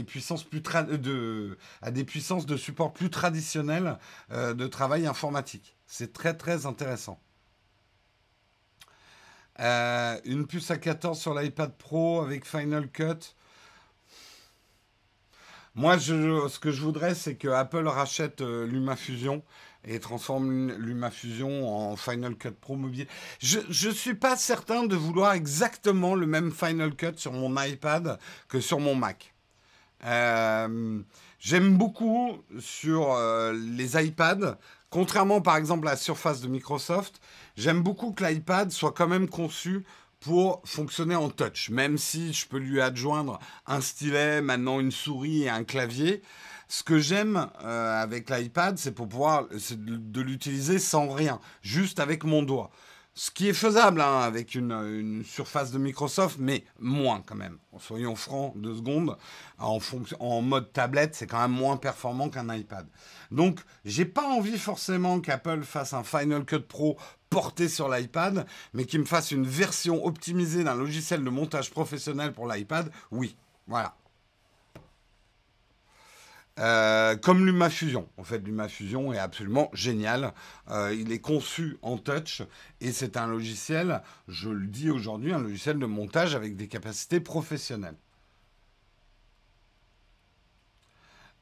A: puissances plus de, à des puissances de support plus traditionnelles euh, de travail informatique. C'est très très intéressant. Euh, une puce à 14 sur l'iPad Pro avec Final Cut. Moi, ce que je voudrais, c'est que Apple rachète euh, LumaFusion et transforme LumaFusion en Final Cut Pro mobile. Je ne suis pas certain de vouloir exactement le même Final Cut sur mon iPad que sur mon Mac. Euh, j'aime beaucoup sur euh, les iPads, contrairement par exemple à la surface de Microsoft, j'aime beaucoup que l'iPad soit quand même conçu pour fonctionner en touch, même si je peux lui adjoindre un stylet, maintenant une souris et un clavier. Ce que j'aime euh, avec l'iPad, c'est pour pouvoir de, l'utiliser sans rien, juste avec mon doigt. Ce qui est faisable hein, avec une, surface de Microsoft, mais moins quand même. Soyons francs, deux secondes. En, en mode tablette, c'est quand même moins performant qu'un iPad. Donc, j'ai pas envie forcément qu'Apple fasse un Final Cut Pro porté sur l'iPad, mais qu'il me fasse une version optimisée d'un logiciel de montage professionnel pour l'iPad. Oui, voilà. Euh, comme LumaFusion. En fait, LumaFusion est absolument génial. Euh, il est conçu en touch et c'est un logiciel, je le dis aujourd'hui, un logiciel de montage avec des capacités professionnelles.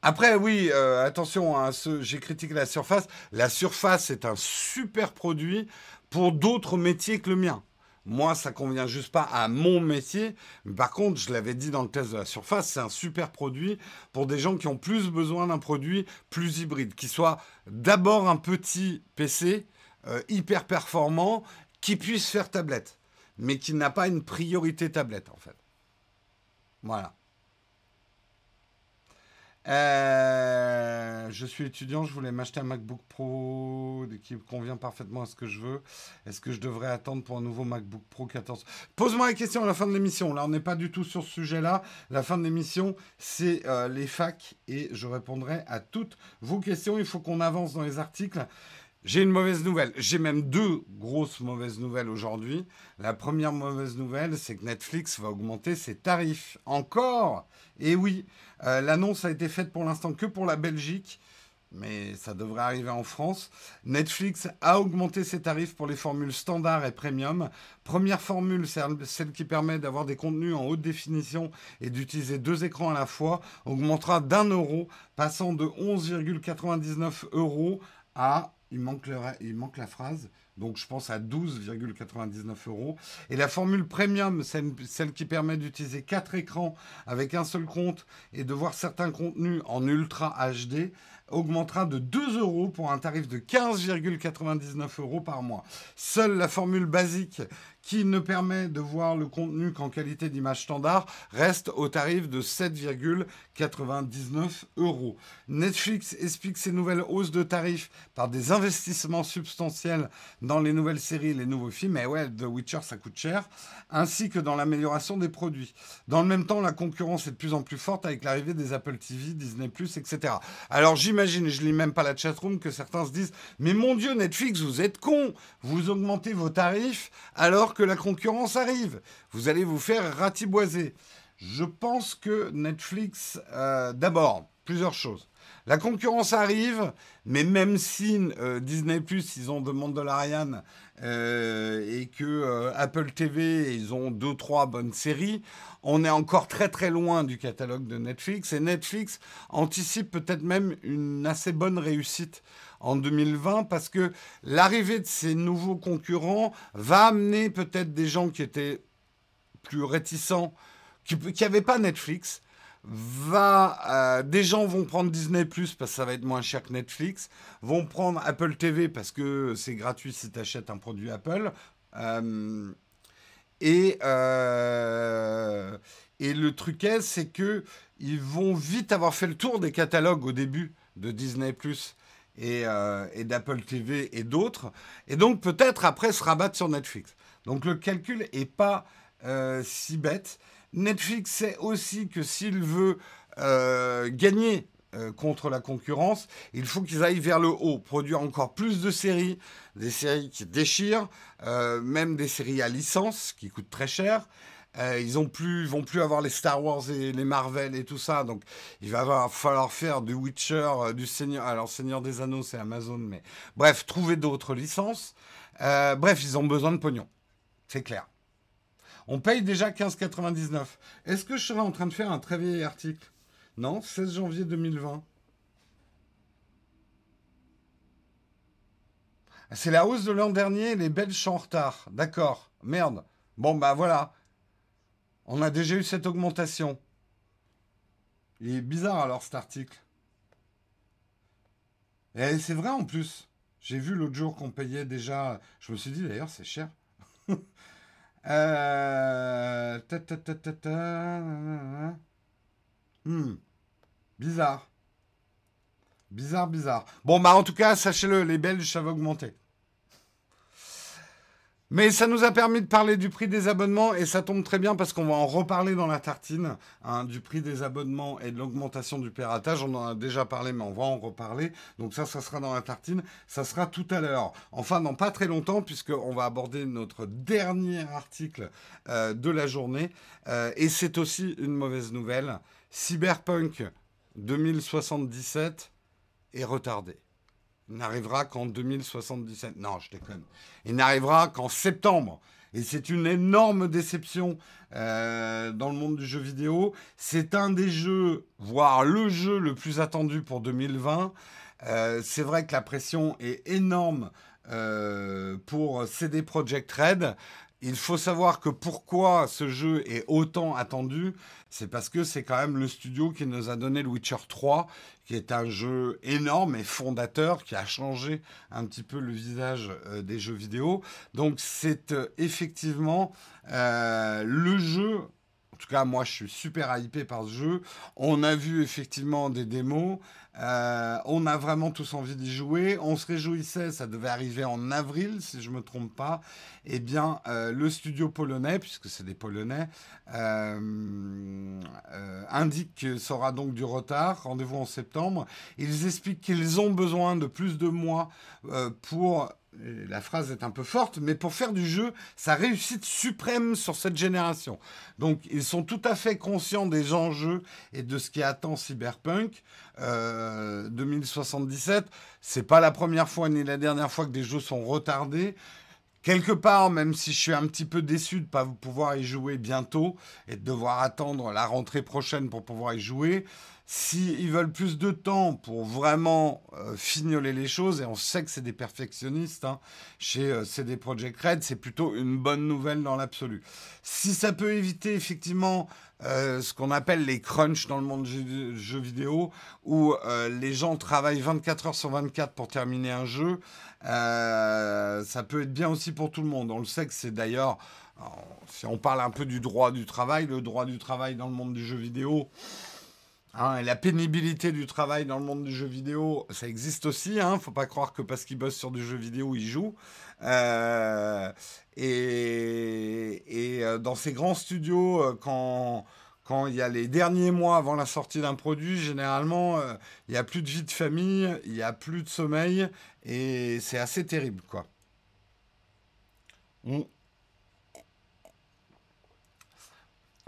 A: Après, oui, euh, attention, hein, j'ai critiqué la surface. La surface est un super produit pour d'autres métiers que le mien. Moi, ça convient juste pas à mon métier. par contre, je l'avais dit dans le test de la surface, c'est un super produit pour des gens qui ont plus besoin d'un produit plus hybride, qui soit d'abord un petit PC euh, hyper performant, qui puisse faire tablette, mais qui n'a pas une priorité tablette en fait. Voilà. Euh, je suis étudiant, je voulais m'acheter un MacBook Pro qui convient parfaitement à ce que je veux. Est-ce que je devrais attendre pour un nouveau MacBook Pro 14 Pose-moi la question à la fin de l'émission. Là, on n'est pas du tout sur ce sujet-là. La fin de l'émission, c'est euh, les facs et je répondrai à toutes vos questions. Il faut qu'on avance dans les articles. J'ai une mauvaise nouvelle. J'ai même deux grosses mauvaises nouvelles aujourd'hui. La première mauvaise nouvelle, c'est que Netflix va augmenter ses tarifs. Encore? Et oui, euh, l'annonce a été faite pour l'instant que pour la Belgique, mais ça devrait arriver en France. Netflix a augmenté ses tarifs pour les formules standard et premium. Première formule, celle qui permet d'avoir des contenus en haute définition et d'utiliser deux écrans à la fois, augmentera d'un euro, passant de 11,99 euros à il manque, il manque la phrase. Donc je pense à 12,99 euros. Et la formule premium, celle, celle qui permet d'utiliser quatre écrans avec un seul compte et de voir certains contenus en ultra HD, augmentera de 2 euros pour un tarif de 15,99 euros par mois. Seule la formule basique qui ne permet de voir le contenu qu'en qualité d'image standard, reste au tarif de 7,99 euros. Netflix explique ces nouvelles hausses de tarifs par des investissements substantiels dans les nouvelles séries les nouveaux films. Et ouais, The Witcher, ça coûte cher, ainsi que dans l'amélioration des produits. Dans le même temps, la concurrence est de plus en plus forte avec l'arrivée des Apple TV, Disney+, etc. Alors j'imagine, je lis même pas la chatroom, que certains se disent, mais mon Dieu, Netflix, vous êtes con, vous augmentez vos tarifs alors que la concurrence arrive. Vous allez vous faire ratiboiser. Je pense que Netflix, euh, d'abord, plusieurs choses. La concurrence arrive, mais même si euh, Disney Plus, ils ont de Mandalorian euh, et que Apple TV, ils ont deux trois bonnes séries, on est encore très très loin du catalogue de Netflix. Et Netflix anticipe peut-être même une assez bonne réussite en 2020 parce que l'arrivée de ces nouveaux concurrents va amener peut-être des gens qui étaient plus réticents, qui n'avaient pas Netflix. Va, euh, des gens vont prendre Disney Plus parce que ça va être moins cher que Netflix, vont prendre Apple TV parce que c'est gratuit si tu achètes un produit Apple. Euh, et, euh, et le truc est, c'est que ils vont vite avoir fait le tour des catalogues au début de Disney Plus. Euh, et, d'Apple TV et d'autres. Et donc peut-être après se rabattre sur Netflix. Donc le calcul est pas euh, si bête. Netflix sait aussi que s'il veut euh, gagner contre la concurrence, il faut qu'ils aillent vers le haut, produire encore plus de séries, des séries qui déchirent, même des séries à licence qui coûtent très cher, euh, ils ont plus, vont plus avoir les Star Wars et les Marvel et tout ça. Donc, il va falloir faire du Witcher, euh, du Seigneur. Alors, Seigneur des Anneaux, c'est Amazon, mais bref, trouver d'autres licences. Euh, bref, ils ont besoin de pognon. C'est clair. On paye déjà 15,99. Est-ce que je serais en train de faire un très vieil article? Non, 16 janvier 2020. C'est la hausse de l'an dernier, les Belges sont en retard. D'accord. Merde. Bon, bah voilà. On a déjà eu cette augmentation. Il est bizarre alors cet article. Et c'est vrai en plus. J'ai vu l'autre jour qu'on payait déjà. Je me suis dit d'ailleurs c'est cher. euh... Hmm. Bizarre. Bizarre, bizarre. Bon, bah en tout cas, sachez-le, les Belges, va augmenter. Mais ça nous a permis de parler du prix des abonnements et ça tombe très bien parce qu'on va en reparler dans la tartine hein, du prix des abonnements et de l'augmentation du piratage. On en a déjà parlé, mais on va en reparler. Donc ça, ça sera dans la tartine. Ça sera tout à l'heure. Enfin, dans pas très longtemps puisqu'on va aborder notre dernier article euh, de la journée. Euh, et c'est aussi une mauvaise nouvelle. Cyberpunk 2077 est retardé. N'arrivera qu'en 2077. Non, je déconne. Il n'arrivera qu'en septembre. Et c'est une énorme déception euh, dans le monde du jeu vidéo. C'est un des jeux, voire le jeu le plus attendu pour 2020. Euh, c'est vrai que la pression est énorme euh, pour CD Projekt Red. Il faut savoir que pourquoi ce jeu est autant attendu, c'est parce que c'est quand même le studio qui nous a donné le Witcher 3, qui est un jeu énorme et fondateur, qui a changé un petit peu le visage euh, des jeux vidéo. Donc c'est euh, effectivement euh, le jeu en tout cas, moi, je suis super hypé par ce jeu. On a vu effectivement des démos. Euh, on a vraiment tous envie d'y jouer. On se réjouissait, ça devait arriver en avril, si je ne me trompe pas. Eh bien, euh, le studio polonais, puisque c'est des Polonais, euh, indique qu'il sera donc du retard. Rendez-vous en septembre. Ils expliquent qu'ils ont besoin de plus de mois pour la phrase est un peu forte, mais pour faire du jeu sa réussite suprême sur cette génération. Donc ils sont tout à fait conscients des enjeux et de ce qui attend Cyberpunk euh, 2077. C'est pas la première fois ni la dernière fois que des jeux sont retardés. Quelque part, même si je suis un petit peu déçu de ne pas pouvoir y jouer bientôt et de devoir attendre la rentrée prochaine pour pouvoir y jouer, S'ils veulent plus de temps pour vraiment euh, fignoler les choses, et on sait que c'est des perfectionnistes hein, chez euh, CD Projekt Red, c'est plutôt une bonne nouvelle dans l'absolu. Si ça peut éviter effectivement euh, ce qu'on appelle les crunchs dans le monde du jeu, vidéo, où les gens travaillent 24 heures sur 24 pour terminer un jeu, ça peut être bien aussi pour tout le monde. On le sait que c'est d'ailleurs, si on parle un peu du droit du travail, le droit du travail dans le monde du jeu vidéo, Hein, la pénibilité du travail dans le monde du jeu vidéo, ça existe aussi. Hein. Faut pas croire que parce qu'ils bossent sur du jeu vidéo, ils jouent. Euh, et, euh, dans ces grands studios, euh, quand il y a les derniers mois avant la sortie d'un produit, généralement, il n'y a plus de vie de famille, il n'y a plus de sommeil, et c'est assez terrible, quoi.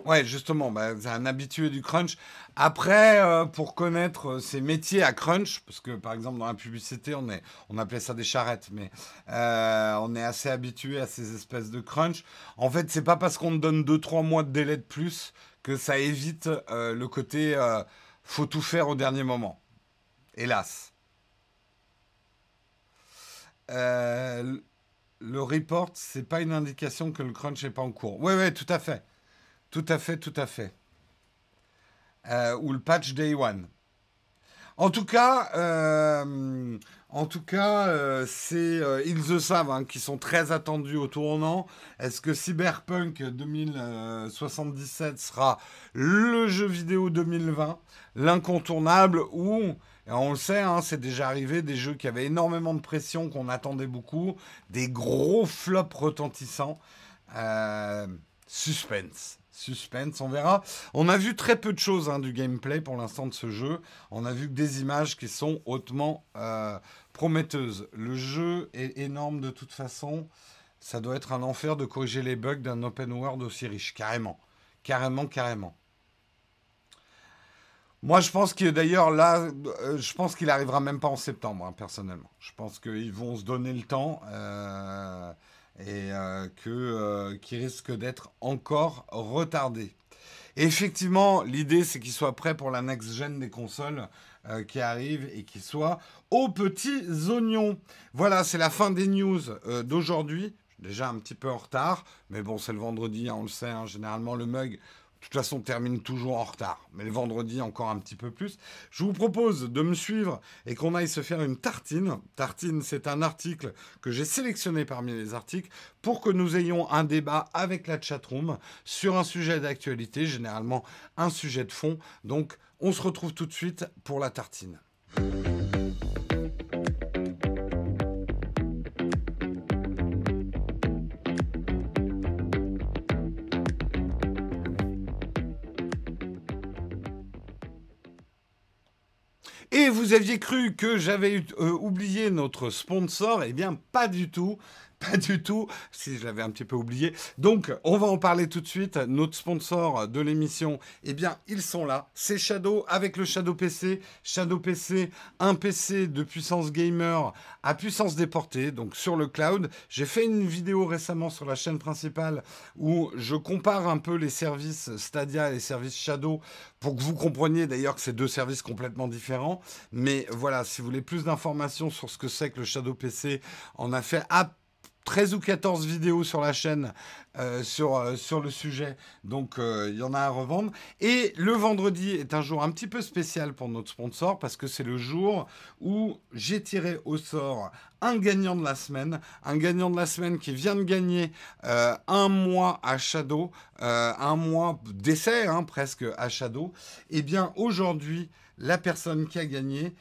A: Ouais, justement, bah, c'est un habitué du crunch. Après, euh, pour connaître euh, ces métiers à crunch, parce que par exemple dans la publicité, on, est, on appelait ça des charrettes, mais euh, on est assez habitué à ces espèces de crunch. En fait, c'est pas parce qu'on te donne 2-3 mois de délai de plus que ça évite le côté faut tout faire au dernier moment. Hélas. le report, c'est pas une indication que le crunch n'est pas en cours. Oui, oui, tout à fait. Tout à fait, tout à fait. Euh, ou le patch Day One. En tout cas, euh, en tout cas, euh, c'est ils le savent, hein, qui sont très attendus au tournant. Est-ce que Cyberpunk 2077 sera le jeu vidéo 2020, l'incontournable, ou on le sait, hein, c'est déjà arrivé, des jeux qui avaient énormément de pression, qu'on attendait beaucoup, des gros flops retentissants. suspense. Suspense, on verra. On a vu très peu de choses hein, du gameplay pour l'instant de ce jeu. On a vu que des images qui sont hautement euh, prometteuses. Le jeu est énorme de toute façon. Ça doit être un enfer de corriger les bugs d'un open world aussi riche. Carrément. Carrément, carrément. Moi, je pense que d'ailleurs, là, euh, je pense qu'il arrivera même pas en septembre, hein, personnellement. Je pense qu'ils vont se donner le temps. Euh, et euh, que, euh, qui risque d'être encore retardé. effectivement, l'idée, c'est qu'il soit prêt pour la next-gen des consoles euh, qui arrivent et qu'il soit aux petits oignons. Voilà, c'est la fin des news d'aujourd'hui. Déjà un petit peu en retard, mais bon, c'est le vendredi, hein, on le sait, hein, généralement le mug toute façon, on termine toujours en retard, mais le vendredi encore un petit peu plus. Je vous propose de me suivre et qu'on aille se faire une tartine. Tartine, c'est un article que j'ai sélectionné parmi les articles pour que nous ayons un débat avec la chatroom sur un sujet d'actualité, généralement un sujet de fond. Donc, on se retrouve tout de suite pour la tartine. Vous aviez cru que j'avais euh, oublié notre sponsor? Eh bien, pas du tout. Pas du tout, si je l'avais un petit peu oublié. Donc, on va en parler tout de suite. Notre sponsor de l'émission, eh bien, ils sont là. C'est Shadow avec le Shadow PC. Shadow PC, un PC de puissance gamer à puissance déportée, donc sur le cloud. J'ai fait une vidéo récemment sur la chaîne principale où je compare un peu les services Stadia et les services Shadow pour que vous compreniez d'ailleurs que c'est deux services complètement différents. Mais voilà, si vous voulez plus d'informations sur ce que c'est que le Shadow PC, on a fait à 13 ou 14 vidéos sur la chaîne euh, sur, euh, sur le sujet. Donc, euh, il y en a à revendre. Et le vendredi est un jour un petit peu spécial pour notre sponsor parce que c'est le jour où j'ai tiré au sort un gagnant de la semaine. Un gagnant de la semaine qui vient de gagner un mois à Shadow, un mois d'essai hein, presque à Shadow. Et eh bien, aujourd'hui, la personne qui a gagné,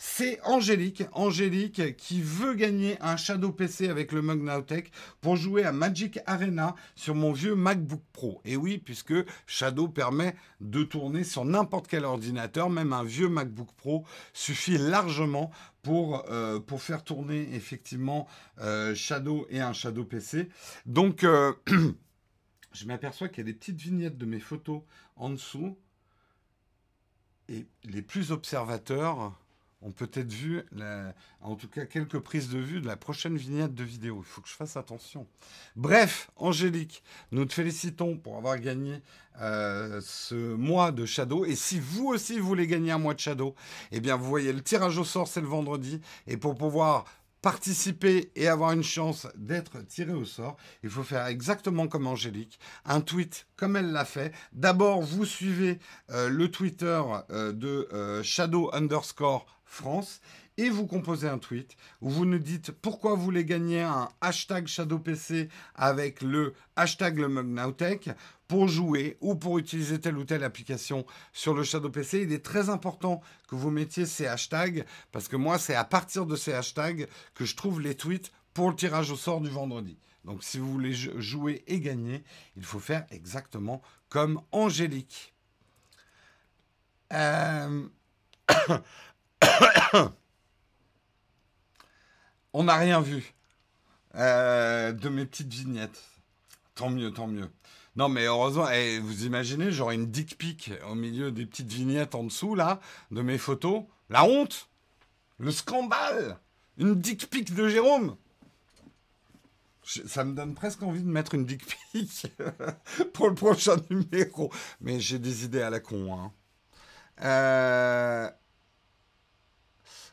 A: c'est Angélique, Angélique qui veut gagner un Shadow PC avec le Mug Nowtech pour jouer à Magic Arena sur mon vieux MacBook Pro. Et oui, puisque Shadow permet de tourner sur n'importe quel ordinateur, même un vieux MacBook Pro suffit largement pour, euh, faire tourner effectivement euh, Shadow et un Shadow PC. Donc, euh, je m'aperçois qu'il y a des petites vignettes de mes photos en dessous. Et les plus observateurs ont peut-être vu, en tout cas quelques prises de vue de la prochaine vignette de vidéo. Il faut que je fasse attention. Bref, Angélique, nous te félicitons pour avoir gagné euh, ce mois de Shadow. Et si vous aussi voulez gagner un mois de Shadow, eh bien vous voyez le tirage au sort, c'est le vendredi. Et pour pouvoir participer et avoir une chance d'être tiré au sort, il faut faire exactement comme Angélique, un tweet comme elle l'a fait. D'abord, vous suivez euh, le Twitter euh, de Shadow underscore France et vous composez un tweet où vous nous dites pourquoi vous voulez gagner un hashtag ShadowPC avec le hashtag le pour jouer ou pour utiliser telle ou telle application sur le ShadowPC. Il est très important que vous mettiez ces hashtags parce que moi, c'est à partir de ces hashtags que je trouve les tweets pour le tirage au sort du vendredi. Donc si vous voulez jouer et gagner, il faut faire exactement comme Angélique. Euh... On n'a rien vu euh, de mes petites vignettes. Tant mieux, tant mieux. Non, mais heureusement, eh, vous imaginez, j'aurais une dick pic au milieu des petites vignettes en dessous, là, de mes photos. La honte Le scandale Une dick pic de Jérôme ça me donne presque envie de mettre une dick pic pour le prochain numéro. Mais j'ai des idées à la con. Hein. Euh,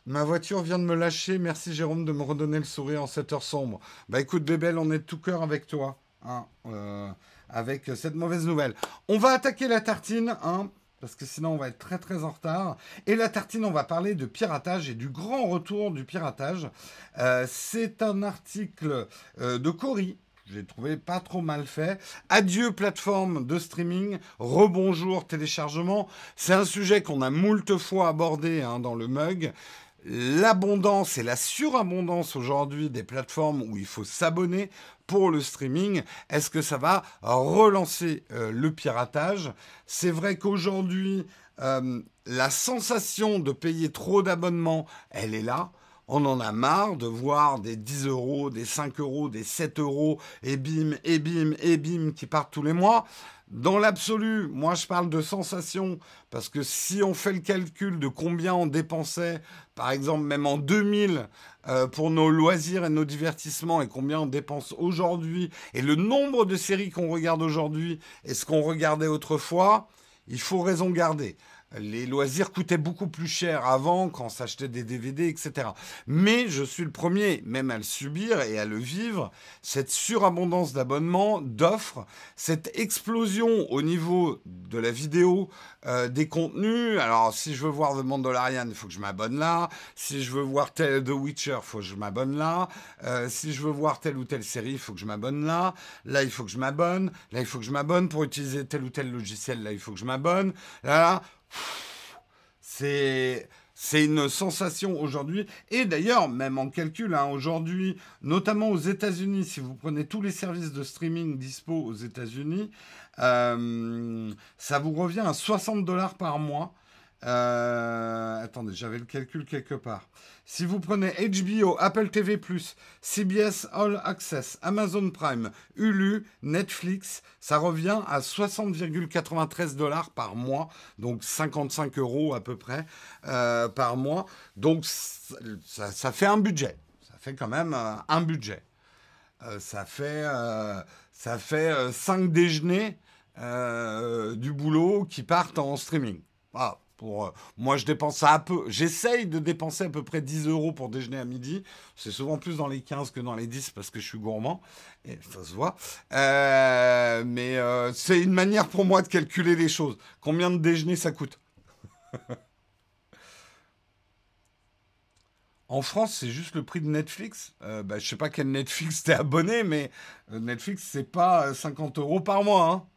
A: Ma voiture vient de me lâcher. Merci Jérôme de me redonner le sourire en cette heure sombre. Bah écoute Bébel, on est de tout cœur avec toi. Hein, euh, avec cette mauvaise nouvelle. On va attaquer la tartine, hein, parce que sinon on va être très très en retard. Et la tartine, on va parler de piratage et du grand retour du piratage. Euh, c'est un article euh, de Cory j'ai trouvé pas trop mal fait. Adieu plateforme de streaming, rebonjour téléchargement. C'est un sujet qu'on a moult fois abordé hein, dans le mug l'abondance et la surabondance aujourd'hui des plateformes où il faut s'abonner pour le streaming, est-ce que ça va relancer euh, le piratage? C'est vrai qu'aujourd'hui, euh, la sensation de payer trop d'abonnements, elle est là. On en a marre de voir des 10 euros, des 5 euros, des 7 euros, et bim, et bim, et bim, qui partent tous les mois. Dans l'absolu, moi je parle de sensation, parce que si on fait le calcul de combien on dépensait, par exemple même en 2000, euh, pour nos loisirs et nos divertissements, et combien on dépense aujourd'hui, et le nombre de séries qu'on regarde aujourd'hui, et ce qu'on regardait autrefois, il faut raison garder les loisirs coûtaient beaucoup plus cher avant quand on s'achetait des DVD, etc. Mais je suis le premier même à le subir et à le vivre, cette surabondance d'abonnements, d'offres, cette explosion au niveau de la vidéo, euh, des contenus. Alors si je veux voir The Mandalorian, il faut que je m'abonne là. Si je veux voir The Witcher, il faut que je m'abonne là. Euh, si je veux voir telle ou telle série, il faut que je m'abonne là. Là, il faut que je m'abonne. Là, il faut que je m'abonne pour utiliser tel ou tel logiciel. Là, il faut que je m'abonne. Là, là c'est c'est une sensation aujourd'hui. Et d'ailleurs, même en calcul, hein, aujourd'hui, notamment aux États-Unis, si vous prenez tous les services de streaming dispo aux États-Unis, euh, ça vous revient à 60 dollars par mois. Euh, attendez, j'avais le calcul quelque part. Si vous prenez HBO, Apple TV+, CBS All Access, Amazon Prime, Hulu, Netflix, ça revient à 60,93 dollars par mois, donc 55 euros à peu près euh, par mois. Donc ça, fait un budget. Ça fait quand même euh, un budget. ça fait ça fait 5 déjeuners du boulot qui partent en streaming. Voilà. Pour, euh, moi, je dépense un peu. J'essaye de dépenser à peu près 10 euros pour déjeuner à midi. C'est souvent plus dans les 15 que dans les 10 parce que je suis gourmand. Et ça se voit. Euh, mais euh, c'est une manière pour moi de calculer les choses. Combien de déjeuner ça coûte? En France, c'est juste le prix de Netflix. Bah, je sais pas quel Netflix t'es abonné, mais Netflix, c'est pas 50 euros par mois. Hein.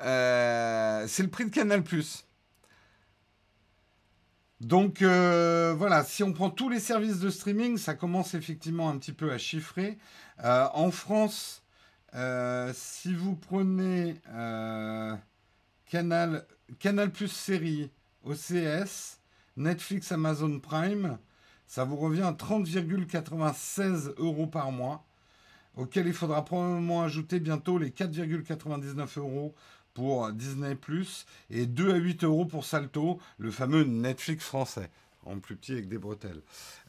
A: Euh, c'est le prix de Canal+. Donc euh, voilà, si on prend tous les services de streaming, ça commence effectivement un petit peu à chiffrer. Euh, en France, si vous prenez Canal, Plus série, OCS, Netflix, Amazon Prime, ça vous revient à 30,96 euros par mois, auquel il faudra probablement ajouter bientôt les 4,99 euros pour Disney ⁇ et 2 à 8 euros pour Salto, le fameux Netflix français, en plus petit avec des bretelles.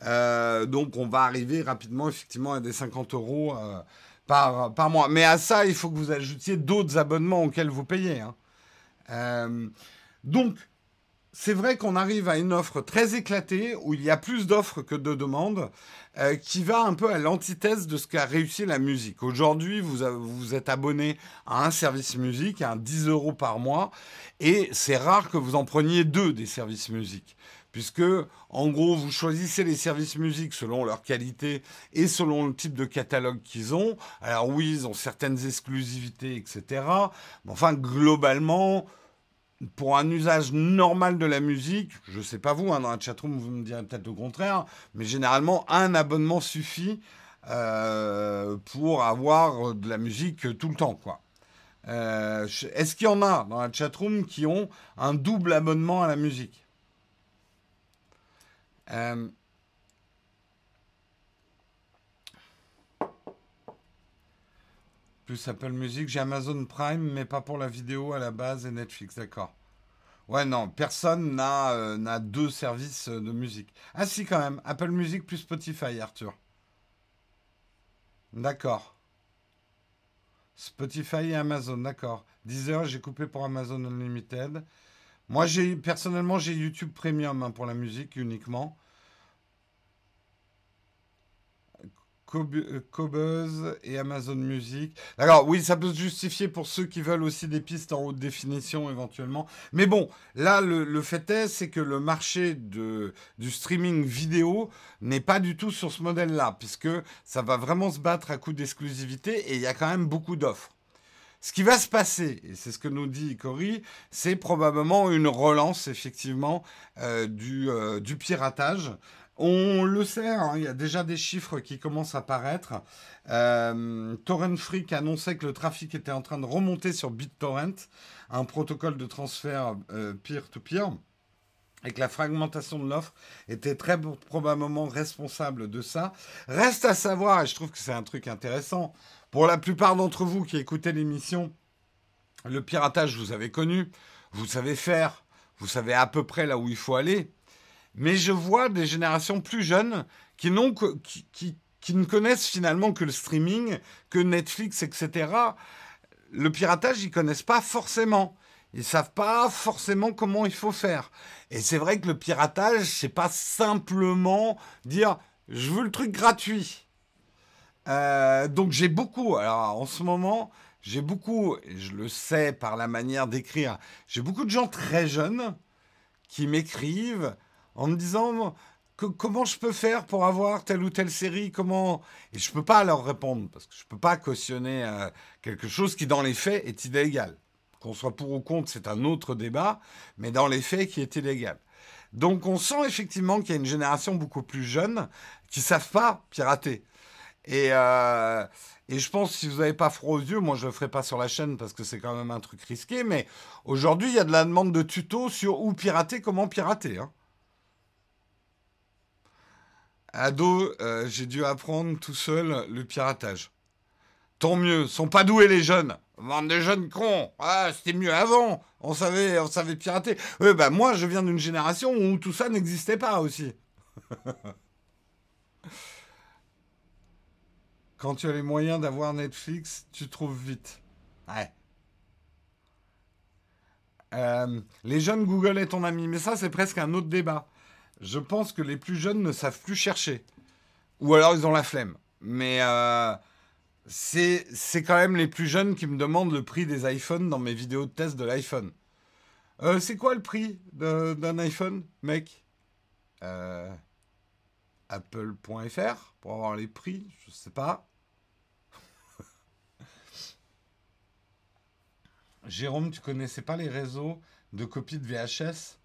A: Euh, donc on va arriver rapidement effectivement à des 50 euros euh, par, par mois. Mais à ça, il faut que vous ajoutiez d'autres abonnements auxquels vous payez. Hein. Euh, donc, c'est vrai qu'on arrive à une offre très éclatée, où il y a plus d'offres que de demandes, euh, qui va un peu à l'antithèse de ce qu'a réussi la musique. Aujourd'hui, vous, vous êtes abonné à un service musique, à un 10 euros par mois, et c'est rare que vous en preniez deux des services musique. Puisque, en gros, vous choisissez les services musique selon leur qualité et selon le type de catalogue qu'ils ont. Alors oui, ils ont certaines exclusivités, etc. Mais enfin, globalement, pour un usage normal de la musique, je ne sais pas vous, hein, dans la chatroom, vous me direz peut-être le contraire, mais généralement, un abonnement suffit euh, pour avoir de la musique tout le temps. quoi. Euh, est-ce qu'il y en a dans la chatroom qui ont un double abonnement à la musique? Euh, Plus Apple Music, j'ai Amazon Prime, mais pas pour la vidéo à la base et Netflix, d'accord. Ouais, non, personne n'a euh, deux services de musique. Ah si, quand même, Apple Music plus Spotify, Arthur. D'accord. Spotify et Amazon, d'accord. 10 heures, j'ai coupé pour Amazon Unlimited. Moi, j'ai personnellement, j'ai YouTube Premium hein, pour la musique uniquement. Cobuzz euh, et Amazon Music. D'accord, oui, ça peut se justifier pour ceux qui veulent aussi des pistes en haute définition éventuellement. Mais bon, là, le, fait est, c'est que le marché de, du streaming vidéo n'est pas du tout sur ce modèle-là, puisque ça va vraiment se battre à coup d'exclusivité et il y a quand même beaucoup d'offres. Ce qui va se passer, et c'est ce que nous dit Cory, c'est probablement une relance effectivement euh, euh, du piratage. On le sait, hein, il y a déjà des chiffres qui commencent à paraître. Euh, Torrent Freak annonçait que le trafic était en train de remonter sur BitTorrent, un protocole de transfert euh, peer-to-peer. et que la fragmentation de l'offre était très probablement responsable de ça. Reste à savoir, et je trouve que c'est un truc intéressant, pour la plupart d'entre vous qui écoutez l'émission, le piratage, vous avez connu, vous savez faire, vous savez à peu près là où il faut aller mais je vois des générations plus jeunes qui, qui, qui, ne connaissent finalement que le streaming, que Netflix, etc. Le piratage, ils connaissent pas forcément. Ils savent pas forcément comment il faut faire. Et c'est vrai que le piratage, c'est pas simplement dire je veux le truc gratuit. Euh, donc j'ai beaucoup. Alors en ce moment, j'ai beaucoup, et je le sais par la manière d'écrire, j'ai beaucoup de gens très jeunes qui m'écrivent en me disant comment je peux faire pour avoir telle ou telle série, comment et je peux pas leur répondre parce que je peux pas cautionner euh, quelque chose qui dans les faits est illégal. Qu'on soit pour ou contre, c'est un autre débat, mais dans les faits qui est illégal. Donc on sent effectivement qu'il y a une génération beaucoup plus jeune qui savent pas pirater. Et, euh, et je pense si vous n'avez pas froid aux yeux, moi je le ferai pas sur la chaîne parce que c'est quand même un truc risqué, mais aujourd'hui il y a de la demande de tutos sur où pirater, comment pirater. Hein. Ado, euh, j'ai dû apprendre tout seul le piratage. Tant mieux, sont pas doués les jeunes. Bande de jeunes cons. Ah, c'était mieux avant. On savait, on savait pirater. Oui, bah moi, je viens d'une génération où tout ça n'existait pas aussi. Quand tu as les moyens d'avoir Netflix, tu trouves vite. Ouais. Euh, les jeunes Google est ton ami, mais ça c'est presque un autre débat je pense que les plus jeunes ne savent plus chercher. Ou alors ils ont la flemme. Mais euh, c'est quand même les plus jeunes qui me demandent le prix des iPhones dans mes vidéos de test de l'iPhone. Euh, c'est quoi le prix d'un iPhone, mec? Euh, Apple.fr pour avoir les prix, je sais pas. Jérôme, tu connaissais pas les réseaux de copies de VHS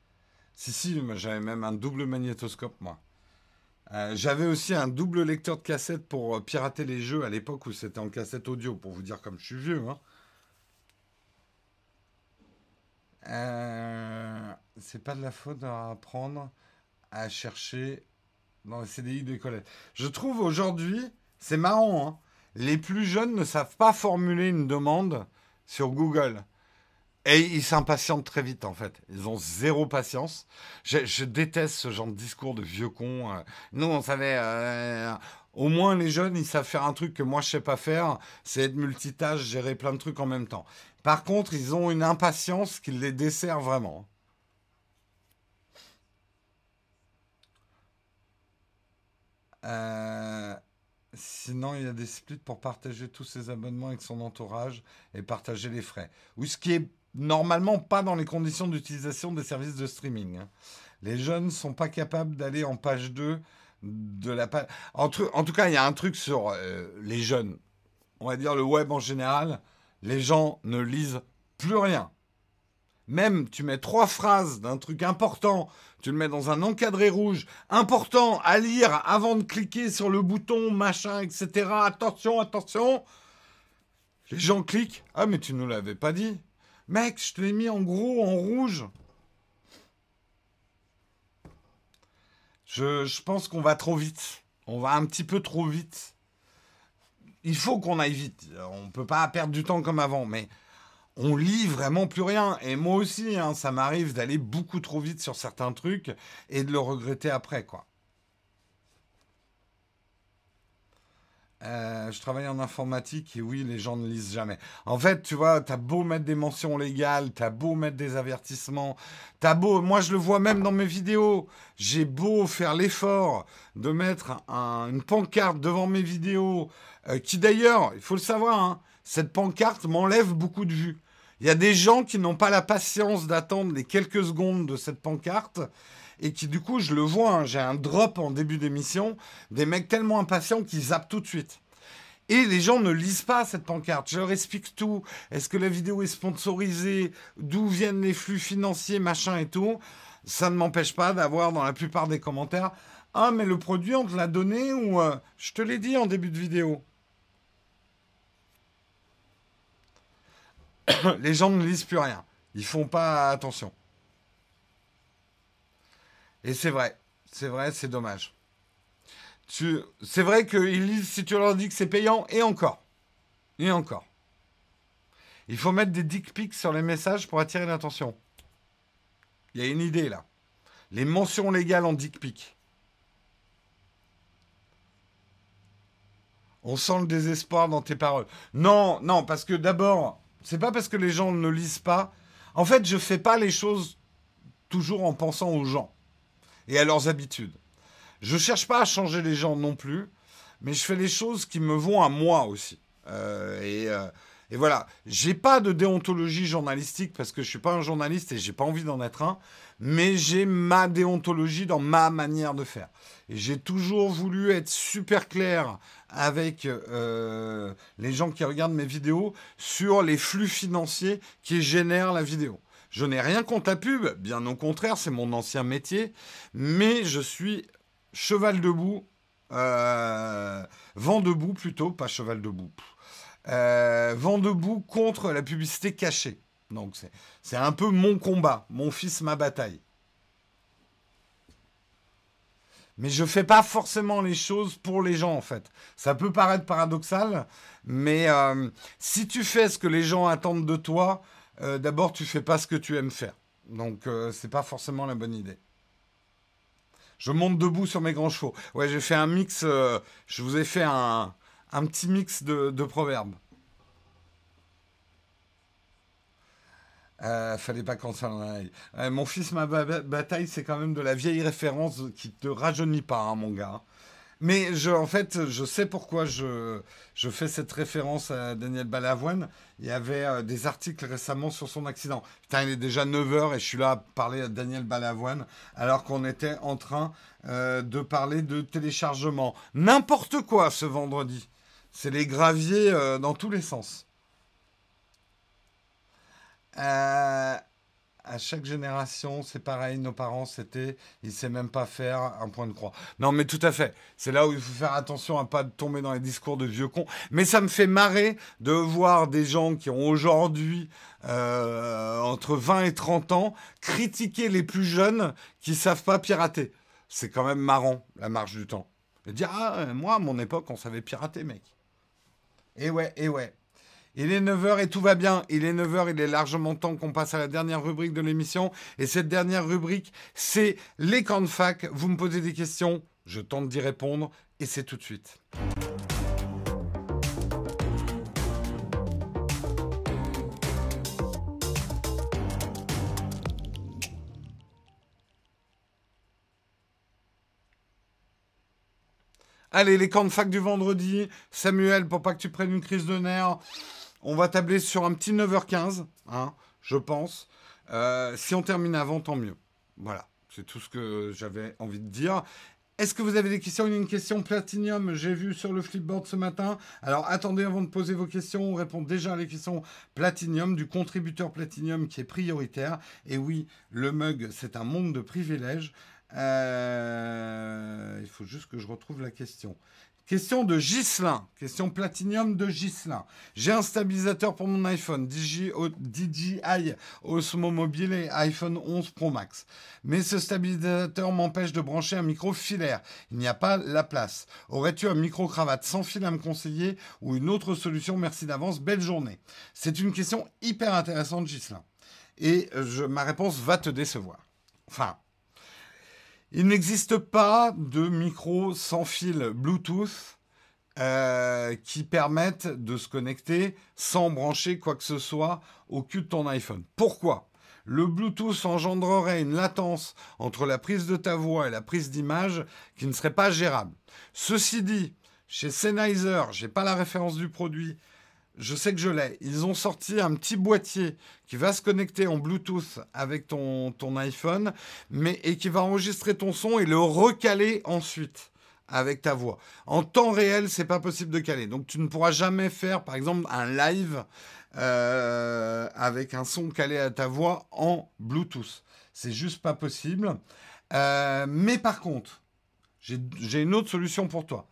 A: si, si, j'avais même un double magnétoscope, moi. Euh, j'avais aussi un double lecteur de cassette pour euh, pirater les jeux à l'époque où c'était en cassette audio, pour vous dire comme je suis vieux. Hein. Euh, c'est pas de la faute d'apprendre à chercher dans les CDI des collèges. Je trouve aujourd'hui, c'est marrant, hein, les plus jeunes ne savent pas formuler une demande sur Google. Et ils s'impatientent très vite, en fait. Ils ont zéro patience. Je, déteste ce genre de discours de vieux cons. Euh. Nous, on savait. Euh, au moins, les jeunes, ils savent faire un truc que moi, je sais pas faire. C'est être multitâche, gérer plein de trucs en même temps. Par contre, ils ont une impatience qui les dessert vraiment. Euh, sinon, il y a des splits pour partager tous ses abonnements avec son entourage et partager les frais. Oui, ce qui est normalement pas dans les conditions d'utilisation des services de streaming. Hein. Les jeunes ne sont pas capables d'aller en page 2 de la page. En, tout cas, il y a un truc sur euh, les jeunes. On va dire le web en général. Les gens ne lisent plus rien. Même, tu mets trois phrases d'un truc important, tu le mets dans un encadré rouge, important à lire avant de cliquer sur le bouton, machin, etc. Attention, attention. Les gens cliquent. Ah, mais tu ne nous l'avais pas dit. Mec, je te l'ai mis en gros, en rouge. Je, pense qu'on va trop vite. On va un petit peu trop vite. Il faut qu'on aille vite. On ne peut pas perdre du temps comme avant, mais on lit vraiment plus rien. Et moi aussi, hein, ça m'arrive d'aller beaucoup trop vite sur certains trucs et de le regretter après, quoi. Euh, je travaille en informatique et oui, les gens ne lisent jamais. En fait, tu vois, t'as beau mettre des mentions légales, t'as beau mettre des avertissements, t'as beau, moi je le vois même dans mes vidéos, j'ai beau faire l'effort de mettre une pancarte devant mes vidéos, euh, qui d'ailleurs, il faut le savoir, hein, cette pancarte m'enlève beaucoup de vues. Il y a des gens qui n'ont pas la patience d'attendre les quelques secondes de cette pancarte et qui du coup, je le vois, hein, j'ai un drop en début d'émission, des mecs tellement impatients qu'ils zappent tout de suite. Et les gens ne lisent pas cette pancarte. Je leur explique tout. Est-ce que la vidéo est sponsorisée? D'où viennent les flux financiers, machin et tout? Ça ne m'empêche pas d'avoir dans la plupart des commentaires Ah, mais le produit, on te l'a donné ou euh, je te l'ai dit en début de vidéo. les gens ne lisent plus rien. Ils font pas attention. Et c'est vrai, c'est vrai, c'est dommage. C'est vrai qu'ils lisent si tu leur dis que c'est payant, et encore. Et encore. Il faut mettre des dick pics sur les messages pour attirer l'attention. Il y a une idée là. Les mentions légales en dick pic. On sent le désespoir dans tes paroles. Non, non, parce que d'abord, c'est pas parce que les gens ne lisent pas. En fait, je fais pas les choses toujours en pensant aux gens et à leurs habitudes. Je cherche pas à changer les gens non plus, mais je fais les choses qui me vont à moi aussi. Euh, et, euh, et, voilà, j'ai pas de déontologie journalistique parce que je suis pas un journaliste et j'ai pas envie d'en être un, mais j'ai ma déontologie dans ma manière de faire. Et j'ai toujours voulu être super clair avec euh, les gens qui regardent mes vidéos sur les flux financiers qui génèrent la vidéo. Je n'ai rien contre la pub, bien au contraire, c'est mon ancien métier, mais je suis cheval debout, euh, vent debout plutôt, pas cheval debout, euh, vent debout contre la publicité cachée. Donc c'est un peu mon combat, mon fils, ma bataille. Mais je ne fais pas forcément les choses pour les gens en fait. Ça peut paraître paradoxal, mais euh, si tu fais ce que les gens attendent de toi, euh, d'abord, tu fais pas ce que tu aimes faire. Donc, euh, c'est pas forcément la bonne idée. Je monte debout sur mes grands chevaux. Ouais, j'ai fait un mix. Euh, je vous ai fait un, petit mix de, proverbes. fallait pas qu'on s'en aille. mon fils, ma bataille, c'est quand même de la vieille référence qui te rajeunit pas, hein, mon gars. Mais je, en fait, je sais pourquoi je, je fais cette référence à Daniel Balavoine. Il y avait euh, des articles récemment sur son accident. Putain, il est déjà 9h et je suis là à parler à Daniel Balavoine alors qu'on était en train euh, de parler de téléchargement. N'importe quoi ce vendredi. C'est les graviers euh, dans tous les sens. Euh, à chaque génération, c'est pareil. Nos parents, c'était, ils ne sait même pas faire un point de croix. Non, mais tout à fait. C'est là où il faut faire attention à pas tomber dans les discours de vieux cons. Mais ça me fait marrer de voir des gens qui ont aujourd'hui euh, entre 20 et 30 ans critiquer les plus jeunes qui savent pas pirater. C'est quand même marrant, la marche du temps. Et dire, ah, moi, à mon époque, on savait pirater, mec. Et ouais, et ouais. Il est 9h et tout va bien. Il est 9h, il est largement temps qu'on passe à la dernière rubrique de l'émission. Et cette dernière rubrique, c'est les camps de fac. Vous me posez des questions, je tente d'y répondre et c'est tout de suite. Allez, les camps de fac du vendredi. Samuel, pour pas que tu prennes une crise de nerfs, on va tabler sur un petit 9h15, hein, je pense. Euh, si on termine avant, tant mieux. Voilà, c'est tout ce que j'avais envie de dire. Est-ce que vous avez des questions? Une question Platinium, j'ai vu sur le flipboard ce matin. Alors attendez avant de poser vos questions, on répond déjà à les questions Platinium, du contributeur Platinium qui est prioritaire. Et oui, le mug, c'est un monde de privilèges. Euh, il faut juste que je retrouve la question. Question de Gislin, question platinium de Gislin. J'ai un stabilisateur pour mon iPhone DJI, Osmo Mobile et iPhone 11 Pro Max. Mais ce stabilisateur m'empêche de brancher un micro filaire. Il n'y a pas la place. Aurais-tu un micro cravate sans fil à me conseiller ou une autre solution? Merci d'avance. Belle journée. C'est une question hyper intéressante, Gislin. Et je, ma réponse va te décevoir. Enfin, il n'existe pas de micro sans fil Bluetooth euh, qui permettent de se connecter sans brancher quoi que ce soit au cul de ton iPhone. Pourquoi? Le Bluetooth engendrerait une latence entre la prise de ta voix et la prise d'image qui ne serait pas gérable. Ceci dit, chez Sennheiser, j'ai pas la référence du produit, je sais que je l'ai. Ils ont sorti un petit boîtier qui va se connecter en Bluetooth avec ton, iPhone, mais et qui va enregistrer ton son et le recaler ensuite avec ta voix. En temps réel, c'est pas possible de caler. Donc tu ne pourras jamais faire, par exemple, un live euh, avec un son calé à ta voix en Bluetooth. C'est juste pas possible. Euh, mais par contre, j'ai une autre solution pour toi.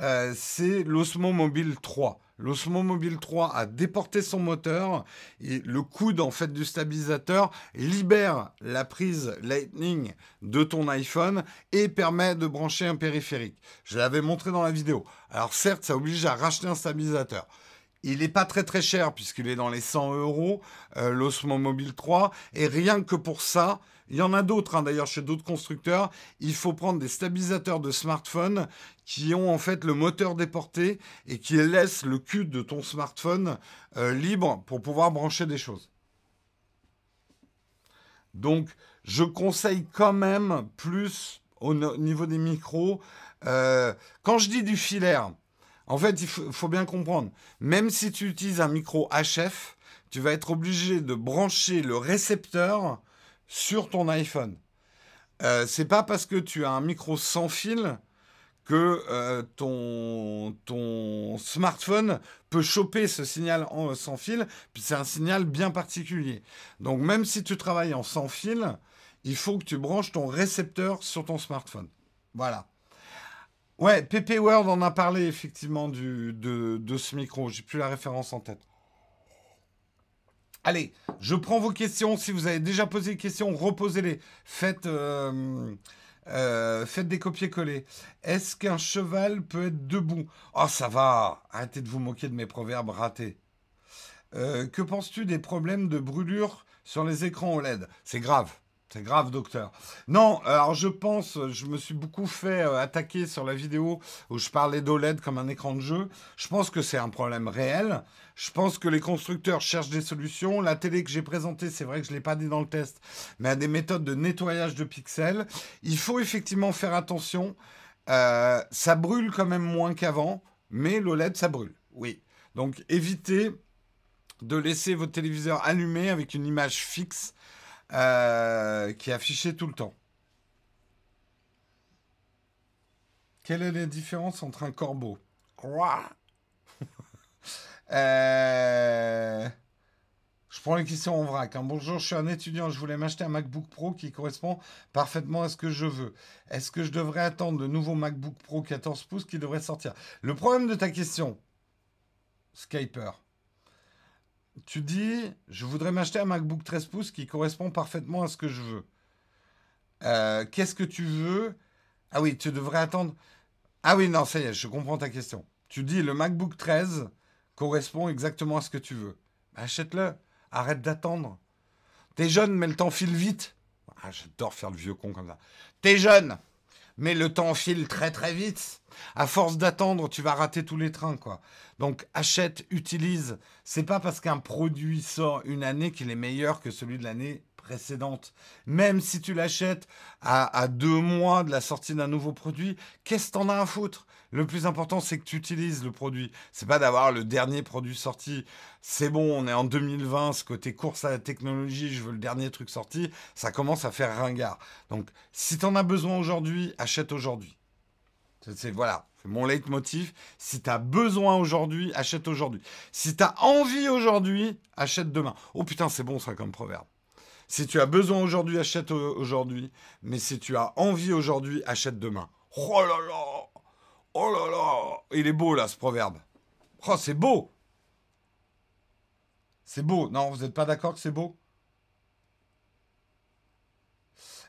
A: Euh, c'est l'Osmo Mobile 3. L'Osmo Mobile 3 a déporté son moteur et le coude en fait du stabilisateur libère la prise Lightning de ton iPhone et permet de brancher un périphérique. Je l'avais montré dans la vidéo. Alors certes, ça oblige à racheter un stabilisateur. Il n'est pas très très cher puisqu'il est dans les 100 euros, euh, l'Osmo Mobile 3. Et rien que pour ça, il y en a d'autres, hein, d'ailleurs, chez d'autres constructeurs. Il faut prendre des stabilisateurs de smartphone qui ont en fait le moteur déporté et qui laissent le cul de ton smartphone euh, libre pour pouvoir brancher des choses. Donc, je conseille quand même plus au niveau des micros. Euh, quand je dis du filaire, en fait, il faut bien comprendre, même si tu utilises un micro HF, tu vas être obligé de brancher le récepteur sur ton iPhone. Euh, c'est pas parce que tu as un micro sans fil que euh, ton, smartphone peut choper ce signal en, sans fil, puis c'est un signal bien particulier. Donc même si tu travailles en sans fil, il faut que tu branches ton récepteur sur ton smartphone. Voilà. Ouais, PP World en a parlé effectivement du, de, de ce micro. J'ai plus la référence en tête. Allez, je prends vos questions. Si vous avez déjà posé des questions, reposez-les. Faites, euh, euh, faites des copier-coller. Est-ce qu'un cheval peut être debout? Oh, ça va. Arrêtez de vous moquer de mes proverbes ratés. Euh, que penses-tu des problèmes de brûlure sur les écrans OLED C'est grave. C'est grave, docteur. Non, alors je pense, je me suis beaucoup fait attaquer sur la vidéo où je parlais d'OLED comme un écran de jeu. Je pense que c'est un problème réel. Je pense que les constructeurs cherchent des solutions. La télé que j'ai présentée, c'est vrai que je ne l'ai pas dit dans le test, mais à des méthodes de nettoyage de pixels. Il faut effectivement faire attention. Euh, ça brûle quand même moins qu'avant, mais l'OLED, ça brûle. Oui. Donc évitez de laisser votre téléviseur allumé avec une image fixe euh, qui est affichée tout le temps. Quelle est la différence entre un corbeau? Euh, je prends les questions en vrac. Hein. Bonjour, je suis un étudiant. Je voulais m'acheter un MacBook Pro qui correspond parfaitement à ce que je veux. Est-ce que je devrais attendre de nouveaux MacBook Pro 14 pouces qui devraient sortir? Le problème de ta question, Skyper, tu dis je voudrais m'acheter un MacBook 13 pouces qui correspond parfaitement à ce que je veux. Euh, qu'est-ce que tu veux? Ah oui, tu devrais attendre. Ah oui, non, ça y est, je comprends ta question. Tu dis le MacBook 13 correspond exactement à ce que tu veux. Bah, achète-le. Arrête d'attendre. T'es jeune, mais le temps file vite. Ah, j'adore faire le vieux con comme ça. T'es jeune, mais le temps file très très vite. À force d'attendre, tu vas rater tous les trains, quoi. Donc achète, utilise. C'est pas parce qu'un produit sort une année qu'il est meilleur que celui de l'année précédente. Même si tu l'achètes à, deux mois de la sortie d'un nouveau produit, qu'est-ce que t'en as à foutre? Le plus important, c'est que tu utilises le produit. C'est pas d'avoir le dernier produit sorti. C'est bon, on est en 2020, ce côté course à la technologie, je veux le dernier truc sorti, ça commence à faire ringard. Donc, si tu en as besoin aujourd'hui, achète aujourd'hui. C'est voilà, c'est mon leitmotiv. Si tu as besoin aujourd'hui, achète aujourd'hui. Si tu as envie aujourd'hui, achète demain. Oh putain, c'est bon ça comme proverbe. Si tu as besoin aujourd'hui, achète aujourd'hui. Mais si tu as envie aujourd'hui, achète demain. Oh là là Oh là là Il est beau là ce proverbe. Oh, c'est beau C'est beau. Non, vous n'êtes pas d'accord que c'est beau?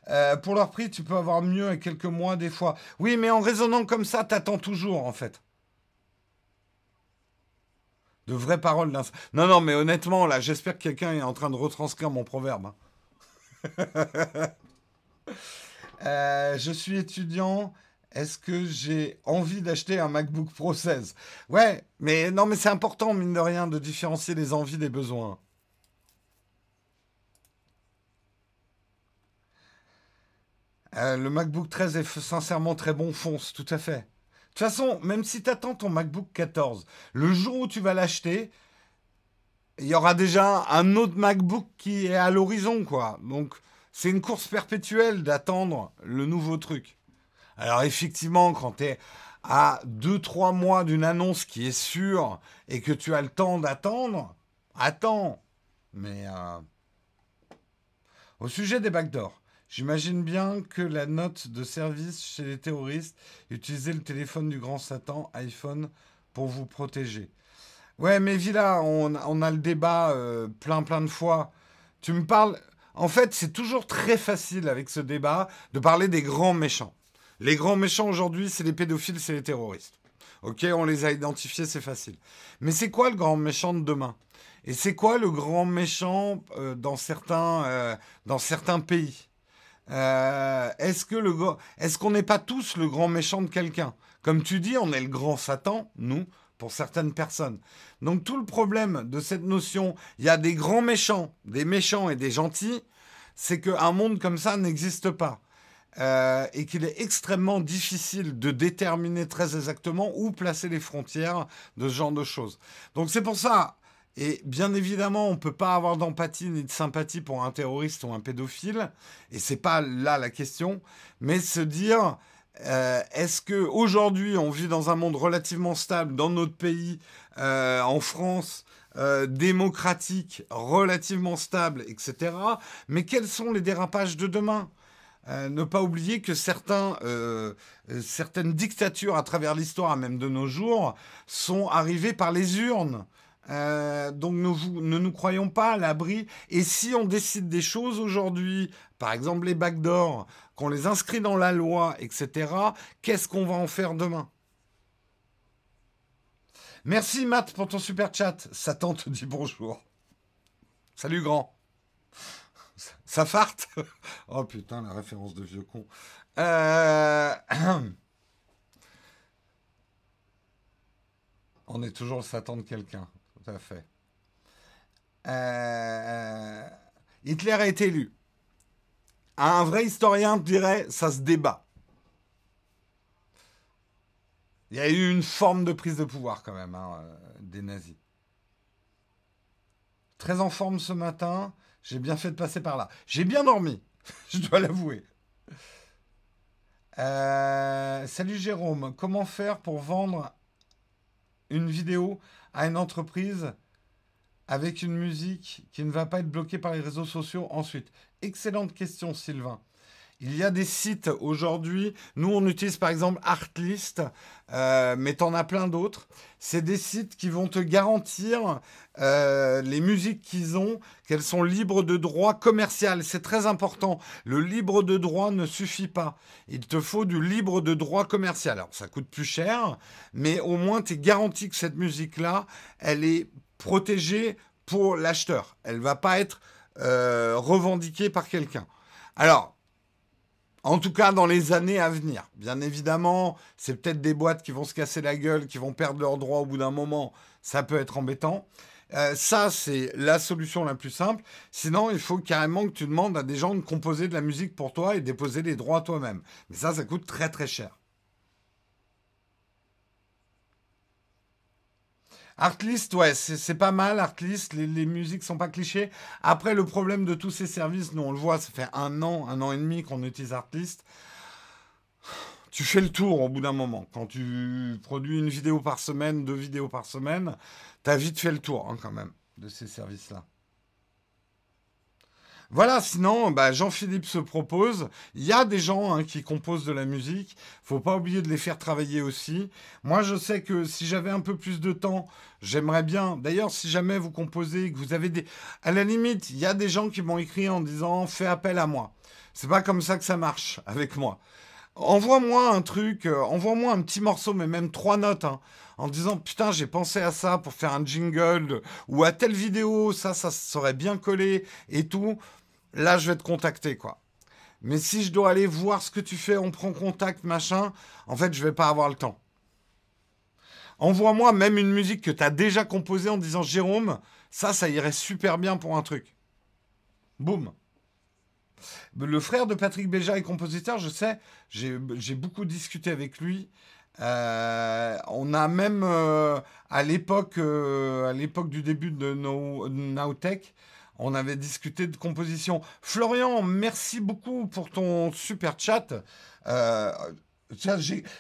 A: Euh, pour leur prix, tu peux avoir mieux à quelques mois des fois. Oui, mais en raisonnant comme ça, t'attends toujours en fait. De vraies paroles. Non, non, mais honnêtement, là, j'espère que quelqu'un est en train de retranscrire mon proverbe. Hein. Euh, je suis étudiant. Est-ce que j'ai envie d'acheter un MacBook Pro 16 Ouais, mais non, mais c'est important, mine de rien, de différencier les envies des besoins. Euh, le MacBook 13 est sincèrement très bon, fonce, tout à fait. De toute façon, même si tu attends ton MacBook 14, le jour où tu vas l'acheter, il y aura déjà un autre MacBook qui est à l'horizon, quoi. Donc, c'est une course perpétuelle d'attendre le nouveau truc. Alors, effectivement, quand tu es à 2-3 mois d'une annonce qui est sûre et que tu as le temps d'attendre, attends. Mais, euh, au sujet des backdoors, j'imagine bien que la note de service chez les terroristes, utilisait le téléphone du grand Satan, iPhone, pour vous protéger. Ouais, mais Villa, on, a le débat euh, plein plein de fois. Tu me parles... En fait, c'est toujours très facile avec ce débat de parler des grands méchants. Les grands méchants aujourd'hui, c'est les pédophiles, c'est les terroristes. Ok, on les a identifiés, c'est facile. Mais c'est quoi le grand méchant de demain? Et c'est quoi le grand méchant euh, dans, certains, euh, dans certains pays? Est-ce que est-ce qu'on n'est pas tous le grand méchant de quelqu'un? Comme tu dis, on est le grand Satan, nous pour certaines personnes. Donc tout le problème de cette notion, il y a des grands méchants, des méchants et des gentils, c'est qu'un monde comme ça n'existe pas. Euh, et qu'il est extrêmement difficile de déterminer très exactement où placer les frontières de ce genre de choses. Donc c'est pour ça, et bien évidemment, on ne peut pas avoir d'empathie ni de sympathie pour un terroriste ou un pédophile, et c'est pas là la question, mais se dire, euh, est-ce que aujourd'hui on vit dans un monde relativement stable dans notre pays, euh, en France, démocratique, relativement stable, etc. Mais quels sont les dérapages de demain? Ne pas oublier que certains, certaines dictatures à travers l'histoire, même de nos jours, sont arrivées par les urnes. donc ne nous croyons pas à l'abri. Et si on décide des choses aujourd'hui, par exemple les backdoors, qu'on les inscrit dans la loi, etc., qu'est-ce qu'on va en faire demain? Merci Matt pour ton super chat. Satan te dit bonjour. Salut grand. Ça farte Oh putain, la référence de vieux con. Euh, On est toujours le Satan de quelqu'un. Tout à fait. Euh, Hitler été élu. Un vrai historien dirait ça se débat. Il y a eu une forme de prise de pouvoir quand même hein, euh, des nazis. Très en forme ce matin, j'ai bien fait de passer par là. J'ai bien dormi, je dois l'avouer. Euh, salut Jérôme, comment faire pour vendre une vidéo à une entreprise avec une musique qui ne va pas être bloquée par les réseaux sociaux ensuite? Excellente question, Sylvain. Il y a des sites aujourd'hui. Nous, on utilise par exemple Artlist, euh, mais tu en as plein d'autres. C'est des sites qui vont te garantir euh, les musiques qu'ils ont, qu'elles sont libres de droit commercial. C'est très important. Le libre de droit ne suffit pas. Il te faut du libre de droit commercial. Alors, ça coûte plus cher, mais au moins, tu es garanti que cette musique-là, elle est protégée pour l'acheteur. Elle va pas être euh, revendiquée par quelqu'un. Alors, en tout cas, dans les années à venir. Bien évidemment, c'est peut-être des boîtes qui vont se casser la gueule, qui vont perdre leurs droits au bout d'un moment. Ça peut être embêtant. Euh, ça, c'est la solution la plus simple. Sinon, il faut carrément que tu demandes à des gens de composer de la musique pour toi et déposer les droits toi-même. Mais ça, ça coûte très très cher. Artlist, ouais, c'est pas mal. Artlist, les, musiques sont pas clichés. Après, le problème de tous ces services, nous on le voit, ça fait un an, un an et demi qu'on utilise Artlist. Tu fais le tour au bout d'un moment. Quand tu produis une vidéo par semaine, deux vidéos par semaine, t'as vite fait le tour hein, quand même de ces services-là. Voilà, sinon, bah, Jean-Philippe se propose. Il y a des gens hein, qui composent de la musique. Faut pas oublier de les faire travailler aussi. Moi, je sais que si j'avais un peu plus de temps, j'aimerais bien. D'ailleurs, si jamais vous composez, que vous avez des, à la limite, il y a des gens qui m'ont écrit en disant fais appel à moi. C'est pas comme ça que ça marche avec moi. Envoie-moi un truc, euh, envoie-moi un petit morceau, mais même trois notes, hein, en disant putain j'ai pensé à ça pour faire un jingle ou à telle vidéo, ça ça serait bien collé et tout. Là je vais te contacter quoi. Mais si je dois aller voir ce que tu fais, on prend contact machin, en fait je vais pas avoir le temps. Envoie-moi même une musique que tu as déjà composée en disant Jérôme, ça ça irait super bien pour un truc. Boum. Le frère de Patrick Béja est compositeur, je sais, j'ai beaucoup discuté avec lui. Euh, on a même euh, à l'époque, euh, à l'époque du début de no, Nowtech, on avait discuté de composition. Florian, merci beaucoup pour ton super chat.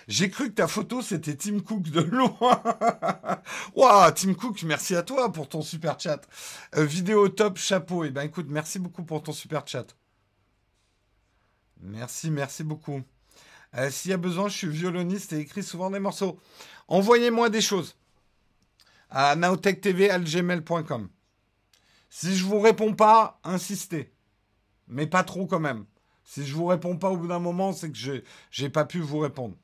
A: J'ai cru que ta photo c'était Tim Cook de loin. Waouh, Tim Cook, merci à toi pour ton super chat. vidéo top, chapeau. Et eh ben écoute, merci beaucoup pour ton super chat. Merci, merci beaucoup. Euh, s'il y a besoin, je suis violoniste et écris souvent des morceaux. Envoyez-moi des choses à naotech.tv.gmail.com. Si je vous réponds pas, insistez. Mais pas trop quand même. Si je vous réponds pas au bout d'un moment, c'est que je n'ai pas pu vous répondre.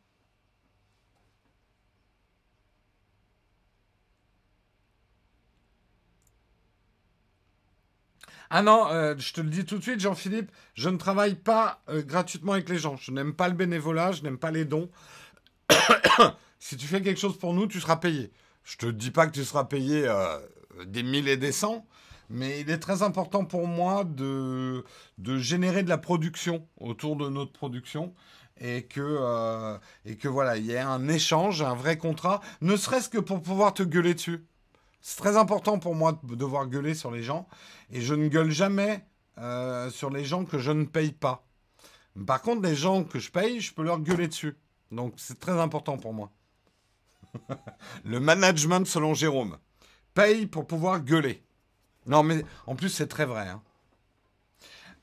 A: Ah non, euh, je te le dis tout de suite, Jean-Philippe, je ne travaille pas euh, gratuitement avec les gens. Je n'aime pas le bénévolat, je n'aime pas les dons. si tu fais quelque chose pour nous, tu seras payé. Je te dis pas que tu seras payé euh, des mille et des cents, mais il est très important pour moi de, de générer de la production autour de notre production et que, et que voilà, il y ait un échange, un vrai contrat, ne serait-ce que pour pouvoir te gueuler dessus. C'est très important pour moi de devoir gueuler sur les gens. Et je ne gueule jamais euh, sur les gens que je ne paye pas. Par contre, les gens que je paye, je peux leur gueuler dessus. Donc c'est très important pour moi. le management selon Jérôme. Paye pour pouvoir gueuler. Non, mais en plus, c'est très vrai. Hein.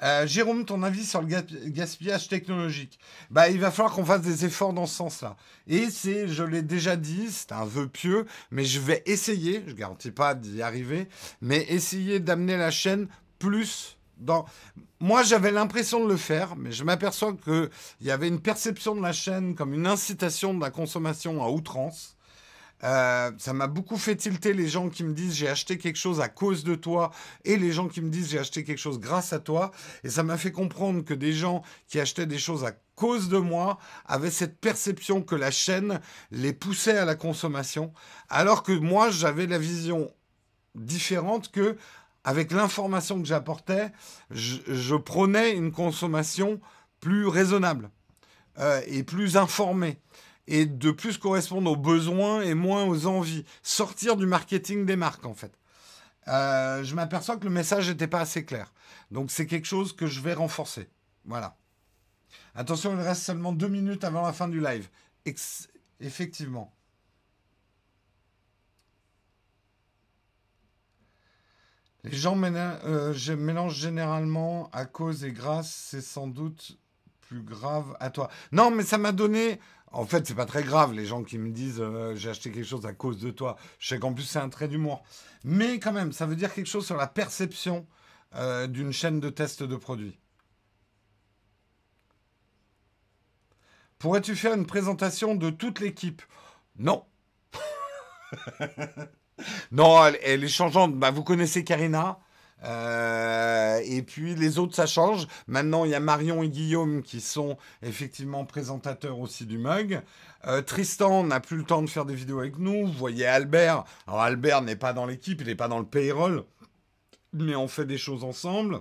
A: Euh, Jérôme, ton avis sur le gaspillage technologique Bah, il va falloir qu'on fasse des efforts dans ce sens-là. Et c'est, je l'ai déjà dit, c'est un vœu pieux, mais je vais essayer. Je garantis pas d'y arriver, mais essayer d'amener la chaîne plus dans. Moi, j'avais l'impression de le faire, mais je m'aperçois qu'il y avait une perception de la chaîne comme une incitation de la consommation à outrance. Euh, ça m'a beaucoup fait tilter les gens qui me disent j'ai acheté quelque chose à cause de toi et les gens qui me disent j'ai acheté quelque chose grâce à toi. Et ça m'a fait comprendre que des gens qui achetaient des choses à cause de moi avaient cette perception que la chaîne les poussait à la consommation, alors que moi j'avais la vision différente que avec l'information que j'apportais, je, prônais une consommation plus raisonnable euh, et plus informée et de plus correspondre aux besoins et moins aux envies. Sortir du marketing des marques, en fait. Euh, je m'aperçois que le message n'était pas assez clair. Donc c'est quelque chose que je vais renforcer. Voilà. Attention, il reste seulement deux minutes avant la fin du live. Effectivement. Les gens euh, mélangent généralement à cause et grâce, c'est sans doute plus grave à toi. Non, mais ça m'a donné. En fait, c'est pas très grave, les gens qui me disent euh, j'ai acheté quelque chose à cause de toi. Je sais qu'en plus, c'est un trait d'humour. Mais quand même, ça veut dire quelque chose sur la perception euh, d'une chaîne de test de produits. Pourrais-tu faire une présentation de toute l'équipe? Non. non, elle, est changeante. Bah, vous connaissez Karina? Euh, et puis les autres, ça change. Maintenant, il y a Marion et Guillaume qui sont effectivement présentateurs aussi du mug. Euh, Tristan n'a plus le temps de faire des vidéos avec nous. Vous voyez Albert. Alors Albert n'est pas dans l'équipe, il n'est pas dans le payroll, mais on fait des choses ensemble.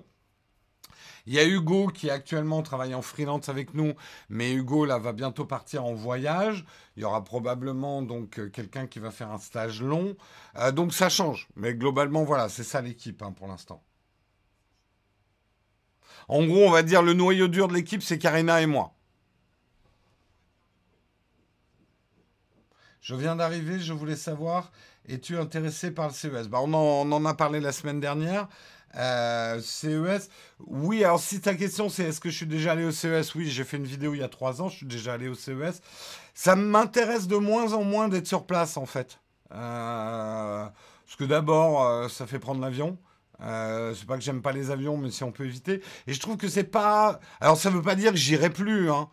A: Il y a Hugo qui actuellement travaille en freelance avec nous, mais Hugo va bientôt partir en voyage. Il y aura probablement donc euh, quelqu'un qui va faire un stage long. Euh, donc ça change. Mais globalement, voilà, c'est ça l'équipe hein, pour l'instant. En gros, on va dire le noyau dur de l'équipe, c'est Karina et moi. Je viens d'arriver, je voulais savoir, es-tu intéressé par le CES bah, on, en, a parlé la semaine dernière. Euh, CES, oui, alors si ta question c'est est-ce que je suis déjà allé au CES Oui, j'ai fait une vidéo il y a trois ans, je suis déjà allé au CES. Ça m'intéresse de moins en moins d'être sur place en fait. Euh, parce que d'abord, euh, ça fait prendre l'avion. Euh, c'est pas que j'aime pas les avions, mais si on peut éviter. Et je trouve que c'est pas. Alors ça veut pas dire que j'irai plus. Hein.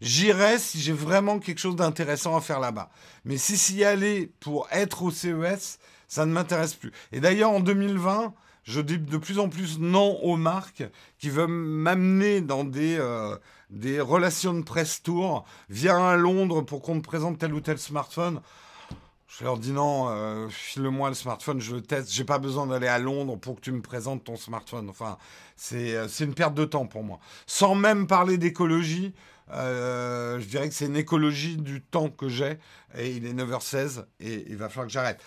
A: J'irai si j'ai vraiment quelque chose d'intéressant à faire là-bas. Mais si s'y aller pour être au CES, ça ne m'intéresse plus. Et d'ailleurs en 2020 je dis de plus en plus non aux marques qui veulent m'amener dans des, euh, relations de presse tour. Viens à Londres pour qu'on me présente tel ou tel smartphone. Je leur dis non, euh, file-moi le smartphone, je le teste. J'ai pas besoin d'aller à Londres pour que tu me présentes ton smartphone. Enfin, c'est euh, une perte de temps pour moi. Sans même parler d'écologie, je dirais que c'est une écologie du temps que j'ai. Et il est 9h16 et il va falloir que j'arrête.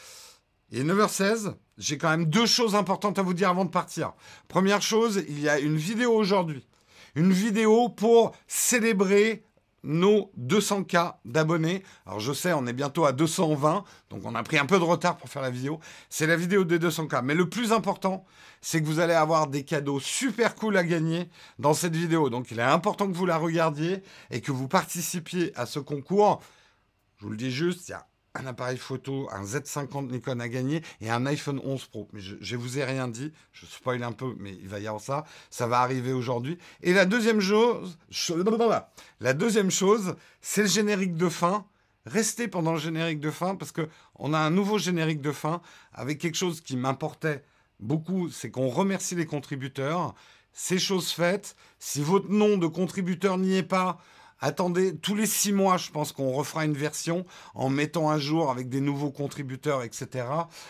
A: Et 9h16, j'ai quand même deux choses importantes à vous dire avant de partir. Première chose, il y a une vidéo aujourd'hui. Une vidéo pour célébrer nos 200K d'abonnés. Alors je sais, on est bientôt à 220, donc on a pris un peu de retard pour faire la vidéo. C'est la vidéo des 200K. Mais le plus important, c'est que vous allez avoir des cadeaux super cool à gagner dans cette vidéo. Donc il est important que vous la regardiez et que vous participiez à ce concours. Je vous le dis juste, il y a un appareil photo, un Z50 Nikon à gagner et un iPhone 11 Pro. Mais je, ne vous ai rien dit, je spoil un peu, mais il va y avoir ça. Ça va arriver aujourd'hui. Et la deuxième chose, la deuxième chose, c'est le générique de fin. Restez pendant le générique de fin parce que on a un nouveau générique de fin avec quelque chose qui m'importait beaucoup, c'est qu'on remercie les contributeurs. C'est chose faite. Si votre nom de contributeur n'y est pas, Attendez, tous les six mois, je pense qu'on refera une version en mettant un jour avec des nouveaux contributeurs, etc.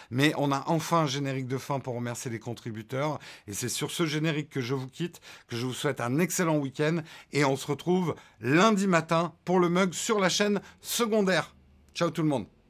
A: Mais on a enfin un générique de fin pour remercier les contributeurs. Et c'est sur ce générique que je vous quitte, que je vous souhaite un excellent week-end. Et on se retrouve lundi matin pour le mug sur la chaîne secondaire. Ciao tout le monde